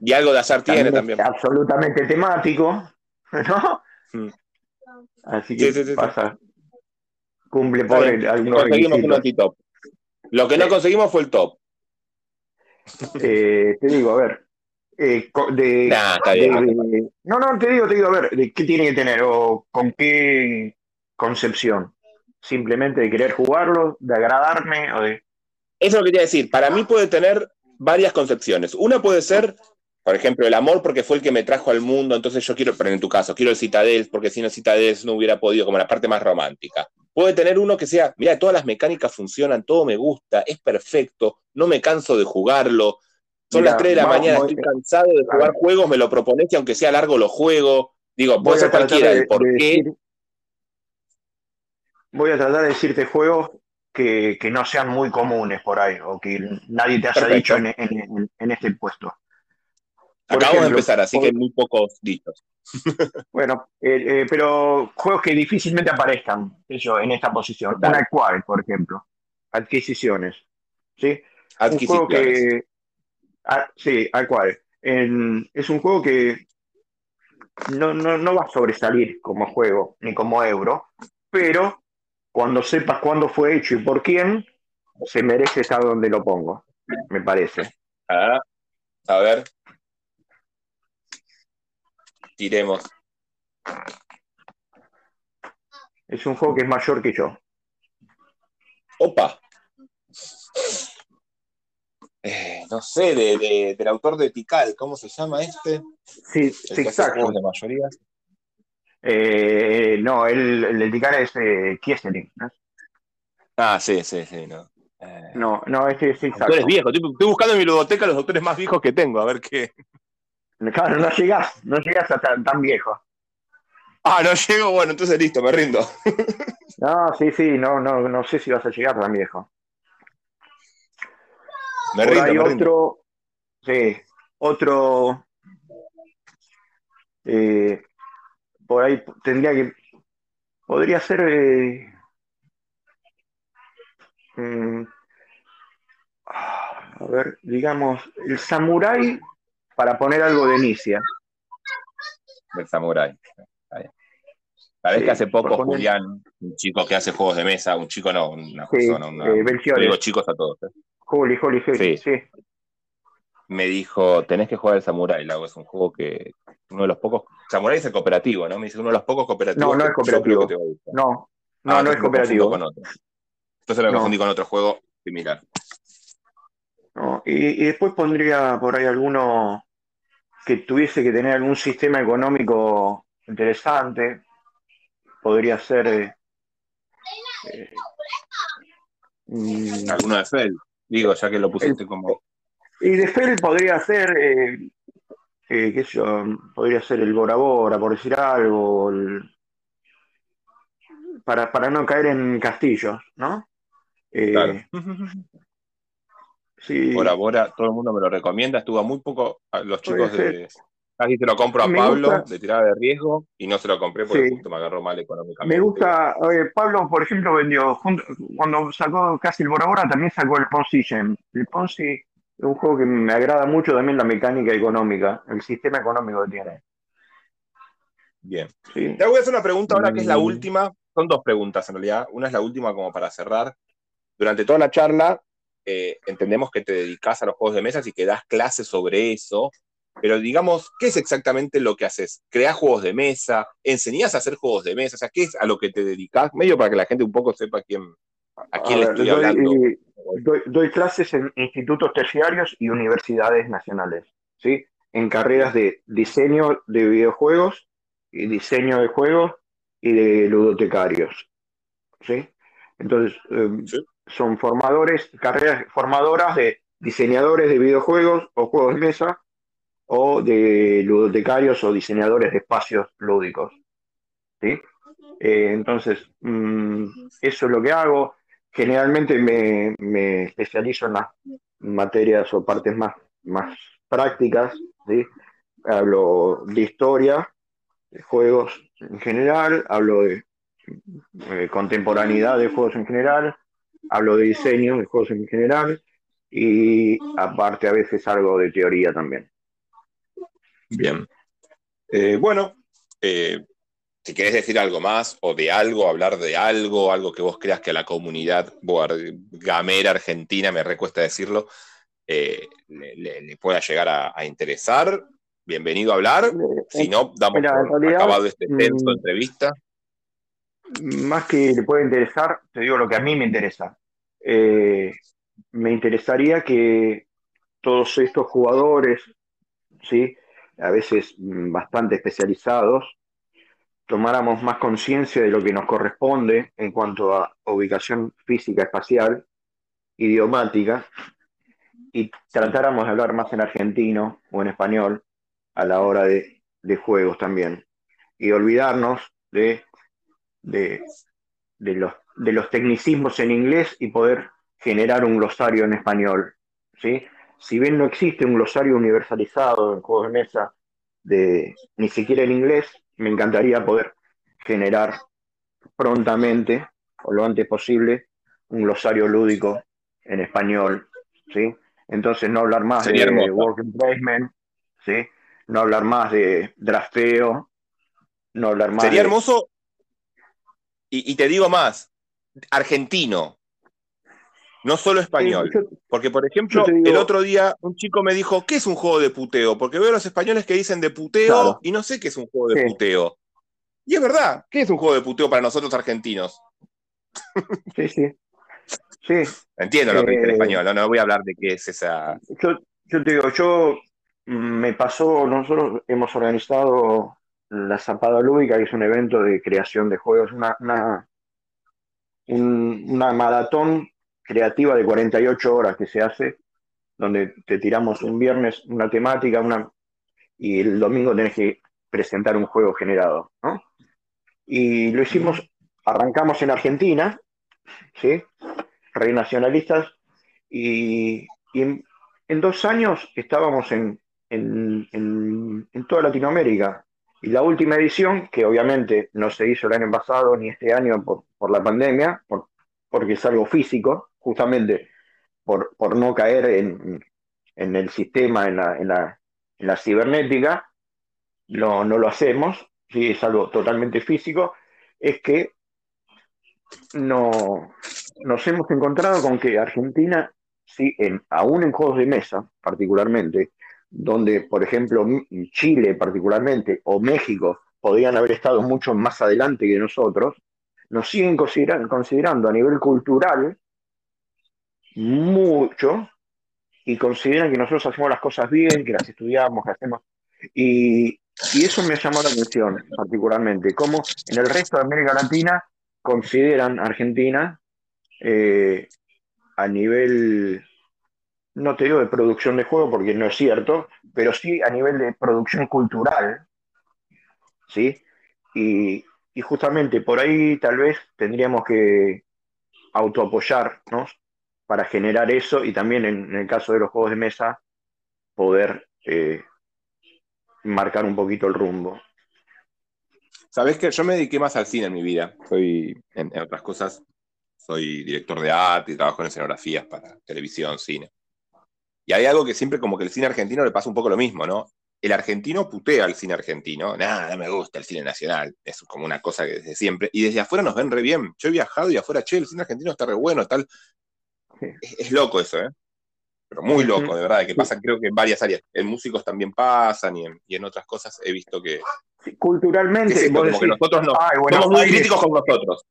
[SPEAKER 2] Y algo de azar tiene
[SPEAKER 1] es
[SPEAKER 2] también.
[SPEAKER 1] absolutamente temático, ¿no?
[SPEAKER 2] Mm.
[SPEAKER 1] Así que
[SPEAKER 2] Sí, sí,
[SPEAKER 1] pasa, cumple por el- algunos
[SPEAKER 2] Conseguimos un
[SPEAKER 1] requisitos.
[SPEAKER 2] antitop. Lo que no conseguimos fue el top.
[SPEAKER 1] Eh, te digo, a ver, eh, co- de,
[SPEAKER 2] Nah, está
[SPEAKER 1] de-
[SPEAKER 2] bien.
[SPEAKER 1] de- no, no, te digo, te digo, a ver, de qué tiene que tener o con qué concepción. Simplemente de querer jugarlo, de agradarme o de...
[SPEAKER 2] Eso es lo que quería decir. Para mí puede tener varias concepciones. Una puede ser, por ejemplo, el amor porque fue el que me trajo al mundo, entonces yo quiero, pero en tu caso, quiero el Citadel porque sin el Citadel no hubiera podido, como la parte más romántica. Puede tener uno que sea, mira, todas las mecánicas funcionan, todo me gusta, es perfecto, no me canso de jugarlo. Son
[SPEAKER 1] Mira,
[SPEAKER 2] las 3 de la mañana, estoy cansado de jugar juegos, me lo propones y aunque sea largo lo juego. Digo, puede ser cualquiera,
[SPEAKER 1] de,
[SPEAKER 2] el por
[SPEAKER 1] de
[SPEAKER 2] qué.
[SPEAKER 1] decir- voy a tratar de decirte juegos que, que no sean muy comunes por ahí o que nadie te haya
[SPEAKER 2] Perfecto.
[SPEAKER 1] dicho en, en- en- en este puesto.
[SPEAKER 2] Acabamos de empezar, así que hay muy pocos dichos.
[SPEAKER 1] Bueno, eh, eh, pero juegos que difícilmente aparezcan yo, en esta posición.
[SPEAKER 2] Dale.
[SPEAKER 1] Un Acquire, por ejemplo. Adquisiciones. ¿sí? Un juego
[SPEAKER 2] Adquisiciones.
[SPEAKER 1] que. ah, sí, Acquire. En- es un juego que no, no, no va a sobresalir como juego ni como euro, pero cuando sepas cuándo fue hecho y por quién, se merece estar donde lo pongo, me parece.
[SPEAKER 2] Ah, a ver. Tiremos.
[SPEAKER 1] Es un juego que es mayor que yo.
[SPEAKER 2] Opa. Eh, no sé, de, de- del autor de Tikal, ¿cómo se llama este?
[SPEAKER 1] Sí,
[SPEAKER 2] juegos de mayoría.
[SPEAKER 1] Eh, no, el, el de Tikal es eh, Kieseling, ¿no?
[SPEAKER 2] Ah, sí, sí, sí, no. Eh,
[SPEAKER 1] No, no, este es zigzag.
[SPEAKER 2] Autores viejos. Estoy, estoy buscando en mi ludoteca los autores más viejos que tengo, a ver qué.
[SPEAKER 1] Claro, no llegás, no llegás a tan, tan viejo.
[SPEAKER 2] Ah, no llego, bueno, entonces listo, me rindo.
[SPEAKER 1] No, sí, sí, no, no, no sé si vas a llegar tan viejo.
[SPEAKER 2] Me rindo,
[SPEAKER 1] ahí
[SPEAKER 2] me rindo.
[SPEAKER 1] otro, sí, otro, eh, por ahí tendría que, podría ser, eh, mm, a ver, digamos, el samurái para poner algo de Inicia.
[SPEAKER 2] El Samurai. Sabés que hace poco Julián, un chico que hace juegos de mesa, un chico no, una persona, una,
[SPEAKER 1] eh,
[SPEAKER 2] digo chicos a todos. ¿eh?
[SPEAKER 1] Juli, Juli, Juli, sí.
[SPEAKER 2] Me dijo, tenés que jugar el Samurai Lago, es un juego que, uno de los pocos, Samurai es el cooperativo, ¿no? Me dice, uno de los pocos cooperativos.
[SPEAKER 1] No, no es cooperativo. No, no, ah, no es cooperativo.
[SPEAKER 2] Con otro. Entonces lo confundí con otro juego similar.
[SPEAKER 1] No, y, y después pondría por ahí alguno que tuviese que tener algún sistema económico interesante, podría ser... Eh,
[SPEAKER 2] eh mm, ¿Alguno de Fell? Digo, ya que lo pusiste como...
[SPEAKER 1] Y de Fell podría ser, eh, eh, qué sé yo, podría ser el Bora Bora, por decir algo, para, para no caer en castillos, ¿no?
[SPEAKER 2] Claro. Sí. Bora Bora, todo el mundo me lo recomienda, estuvo muy poco, los chicos de, Casi se lo compro a Pablo de tirada de riesgo y no se lo compré porque justo me agarró mal económicamente.
[SPEAKER 1] Me gusta, Pablo, por ejemplo, vendió, cuando sacó casi el Bora Bora, también sacó el Ponzi Gem. El Ponzi es un juego que me agrada mucho también la mecánica económica, el sistema económico que tiene.
[SPEAKER 2] Bien. Te voy a hacer una pregunta ahora que es la mm. última. Son dos preguntas en realidad. Una es la última como para cerrar. Durante toda la charla eh, entendemos que te dedicas a los juegos de mesa y que das clases sobre eso. Pero digamos, ¿qué es exactamente lo que haces? ¿Creas juegos de mesa? ¿Enseñas a hacer juegos de mesa? O sea, ¿qué es a lo que te dedicas? Medio para que la gente un poco sepa quién, a quién le estoy hablando.
[SPEAKER 1] Doy, clases en institutos terciarios y universidades nacionales, ¿sí? En carreras de diseño de videojuegos y diseño de juegos y de ludotecarios, ¿sí? Entonces, em, son formadores, carreras formadoras de diseñadores de videojuegos o juegos de mesa o de ludotecarios o diseñadores de espacios lúdicos. ¿sí? Eh, entonces, mm, eso es lo que hago. Generalmente me, especializo en las materias o partes más, más prácticas. ¿sí? Hablo de historia, de juegos en general, hablo de contemporaneidad de juegos en general, hablo de diseño de juegos en general y aparte a veces algo de teoría también.
[SPEAKER 2] Bien. Eh, bueno, eh, si querés decir algo más o de algo, hablar de algo, algo que vos creas que a la comunidad gamera argentina, me recuesta decirlo, eh, le, pueda llegar a, interesar, bienvenido a hablar. Si no, damos por acabado este tenso mm, entrevista.
[SPEAKER 1] Más que le pueda interesar, te digo lo que a mí me interesa. me interesaría que todos estos jugadores, ¿sí? a veces mm, bastante especializados, tomáramos más conciencia de lo que nos corresponde en cuanto a ubicación física, espacial, idiomática, y tratáramos de hablar más en argentino o en español a la hora de, juegos también. Y olvidarnos de, de, los, de los tecnicismos en inglés y poder generar un glosario en español. ¿sí? si bien no existe un glosario universalizado en juegos de mesa, de, ni siquiera en inglés, me encantaría poder generar prontamente, o lo antes posible, un glosario lúdico en español, ¿sí? Entonces no hablar más de working placement, ¿sí? No hablar más de drafteo, no hablar más
[SPEAKER 2] Sería hermoso, y te digo más, argentino, no solo español. Porque, por ejemplo, el otro día un chico me dijo, ¿qué es un juego de puteo? Porque veo a los españoles que dicen de puteo y no sé qué es un juego de puteo. Y es verdad, ¿qué es un juego de puteo para nosotros argentinos?
[SPEAKER 1] Sí, sí. sí.
[SPEAKER 2] Entiendo lo que dice en eh, español, no, no voy a hablar de qué es esa...
[SPEAKER 1] Yo, yo te digo, yo mm, me pasó, nosotros hemos organizado la Zapada Lúdica, que es un evento de creación de juegos, una, una, una maratón creativa de 48 horas que se hace, donde te tiramos un viernes una temática una, y el domingo tenés que presentar un juego generado. Y lo hicimos, arrancamos en Argentina, ¿sí? Renacionalistas, y, y en, dos años estábamos en, en, en, toda Latinoamérica. Y la última edición, que obviamente no se hizo el año pasado ni este año por, por la pandemia, por, porque es algo físico, justamente por, por no caer en, en, el sistema, en la, en la, la cibernética, no, no lo hacemos, ¿sí? es algo totalmente físico, es que no, nos hemos encontrado con que Argentina, sí, en, aún en juegos de mesa particularmente, donde, por ejemplo, Chile particularmente o México podrían haber estado mucho más adelante que nosotros, nos siguen considerando a nivel cultural mucho y consideran que nosotros hacemos las cosas bien, que las estudiamos, que hacemos. Y, eso me llamó la atención particularmente, cómo en el resto de América Latina consideran Argentina eh, a nivel, no te digo de producción de juego porque no es cierto, pero sí a nivel de producción cultural, ¿sí? Y, justamente por ahí tal vez tendríamos que autoapoyarnos para generar eso y también en, el caso de los juegos de mesa poder eh, marcar un poquito el rumbo.
[SPEAKER 2] Sabes que yo me dediqué más al cine en mi vida. Soy, en, otras cosas, soy director de arte y trabajo en escenografías para televisión, cine. Y hay algo que siempre como que el cine argentino le pasa un poco lo mismo, ¿no? El argentino putea al cine argentino. Nada, no me gusta el cine nacional. Es como una cosa que desde siempre. Y desde afuera nos ven re bien. Yo he viajado y afuera, che, el cine argentino está re bueno, tal. Es, loco eso, ¿eh? Pero muy loco, de verdad, que pasa creo que en varias áreas. En músicos también pasan y en, otras cosas he visto que...
[SPEAKER 1] culturalmente,
[SPEAKER 2] nosotros no, somos muy críticos con nosotros.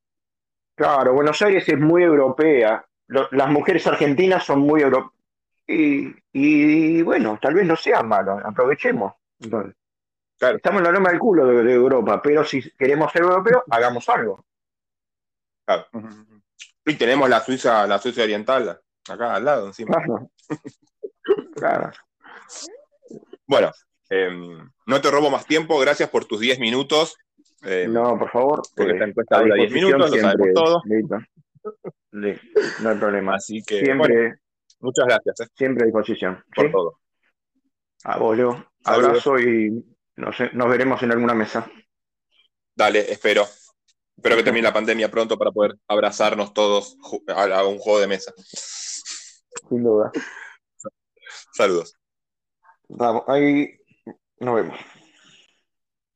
[SPEAKER 1] Claro, Buenos Aires es muy europea. las mujeres argentinas son muy europeas. Y, bueno, tal vez no sea malo, aprovechemos. Estamos en la norma del culo de, Europa, pero si queremos ser europeos, hagamos algo.
[SPEAKER 2] Claro. Y tenemos la Suiza, la Suiza oriental, acá al lado encima. Claro. Bueno, em, no te robo más tiempo, gracias por tus 10 minutos.
[SPEAKER 1] Em, no, por favor.
[SPEAKER 2] Porque esta encuesta dura 10 minutos, lo sabemos todo.
[SPEAKER 1] no hay problema.
[SPEAKER 2] Así que, siempre, muchas gracias.
[SPEAKER 1] Eh. Siempre a disposición.
[SPEAKER 2] Por todo.
[SPEAKER 1] A vos, Leo. Abrazo y nos veremos en alguna mesa.
[SPEAKER 2] Dale, espero. Espero que termine la pandemia pronto para poder abrazarnos todos a, un juego de mesa.
[SPEAKER 1] Sin duda.
[SPEAKER 2] Saludos.
[SPEAKER 1] Vamos, ahí nos vemos.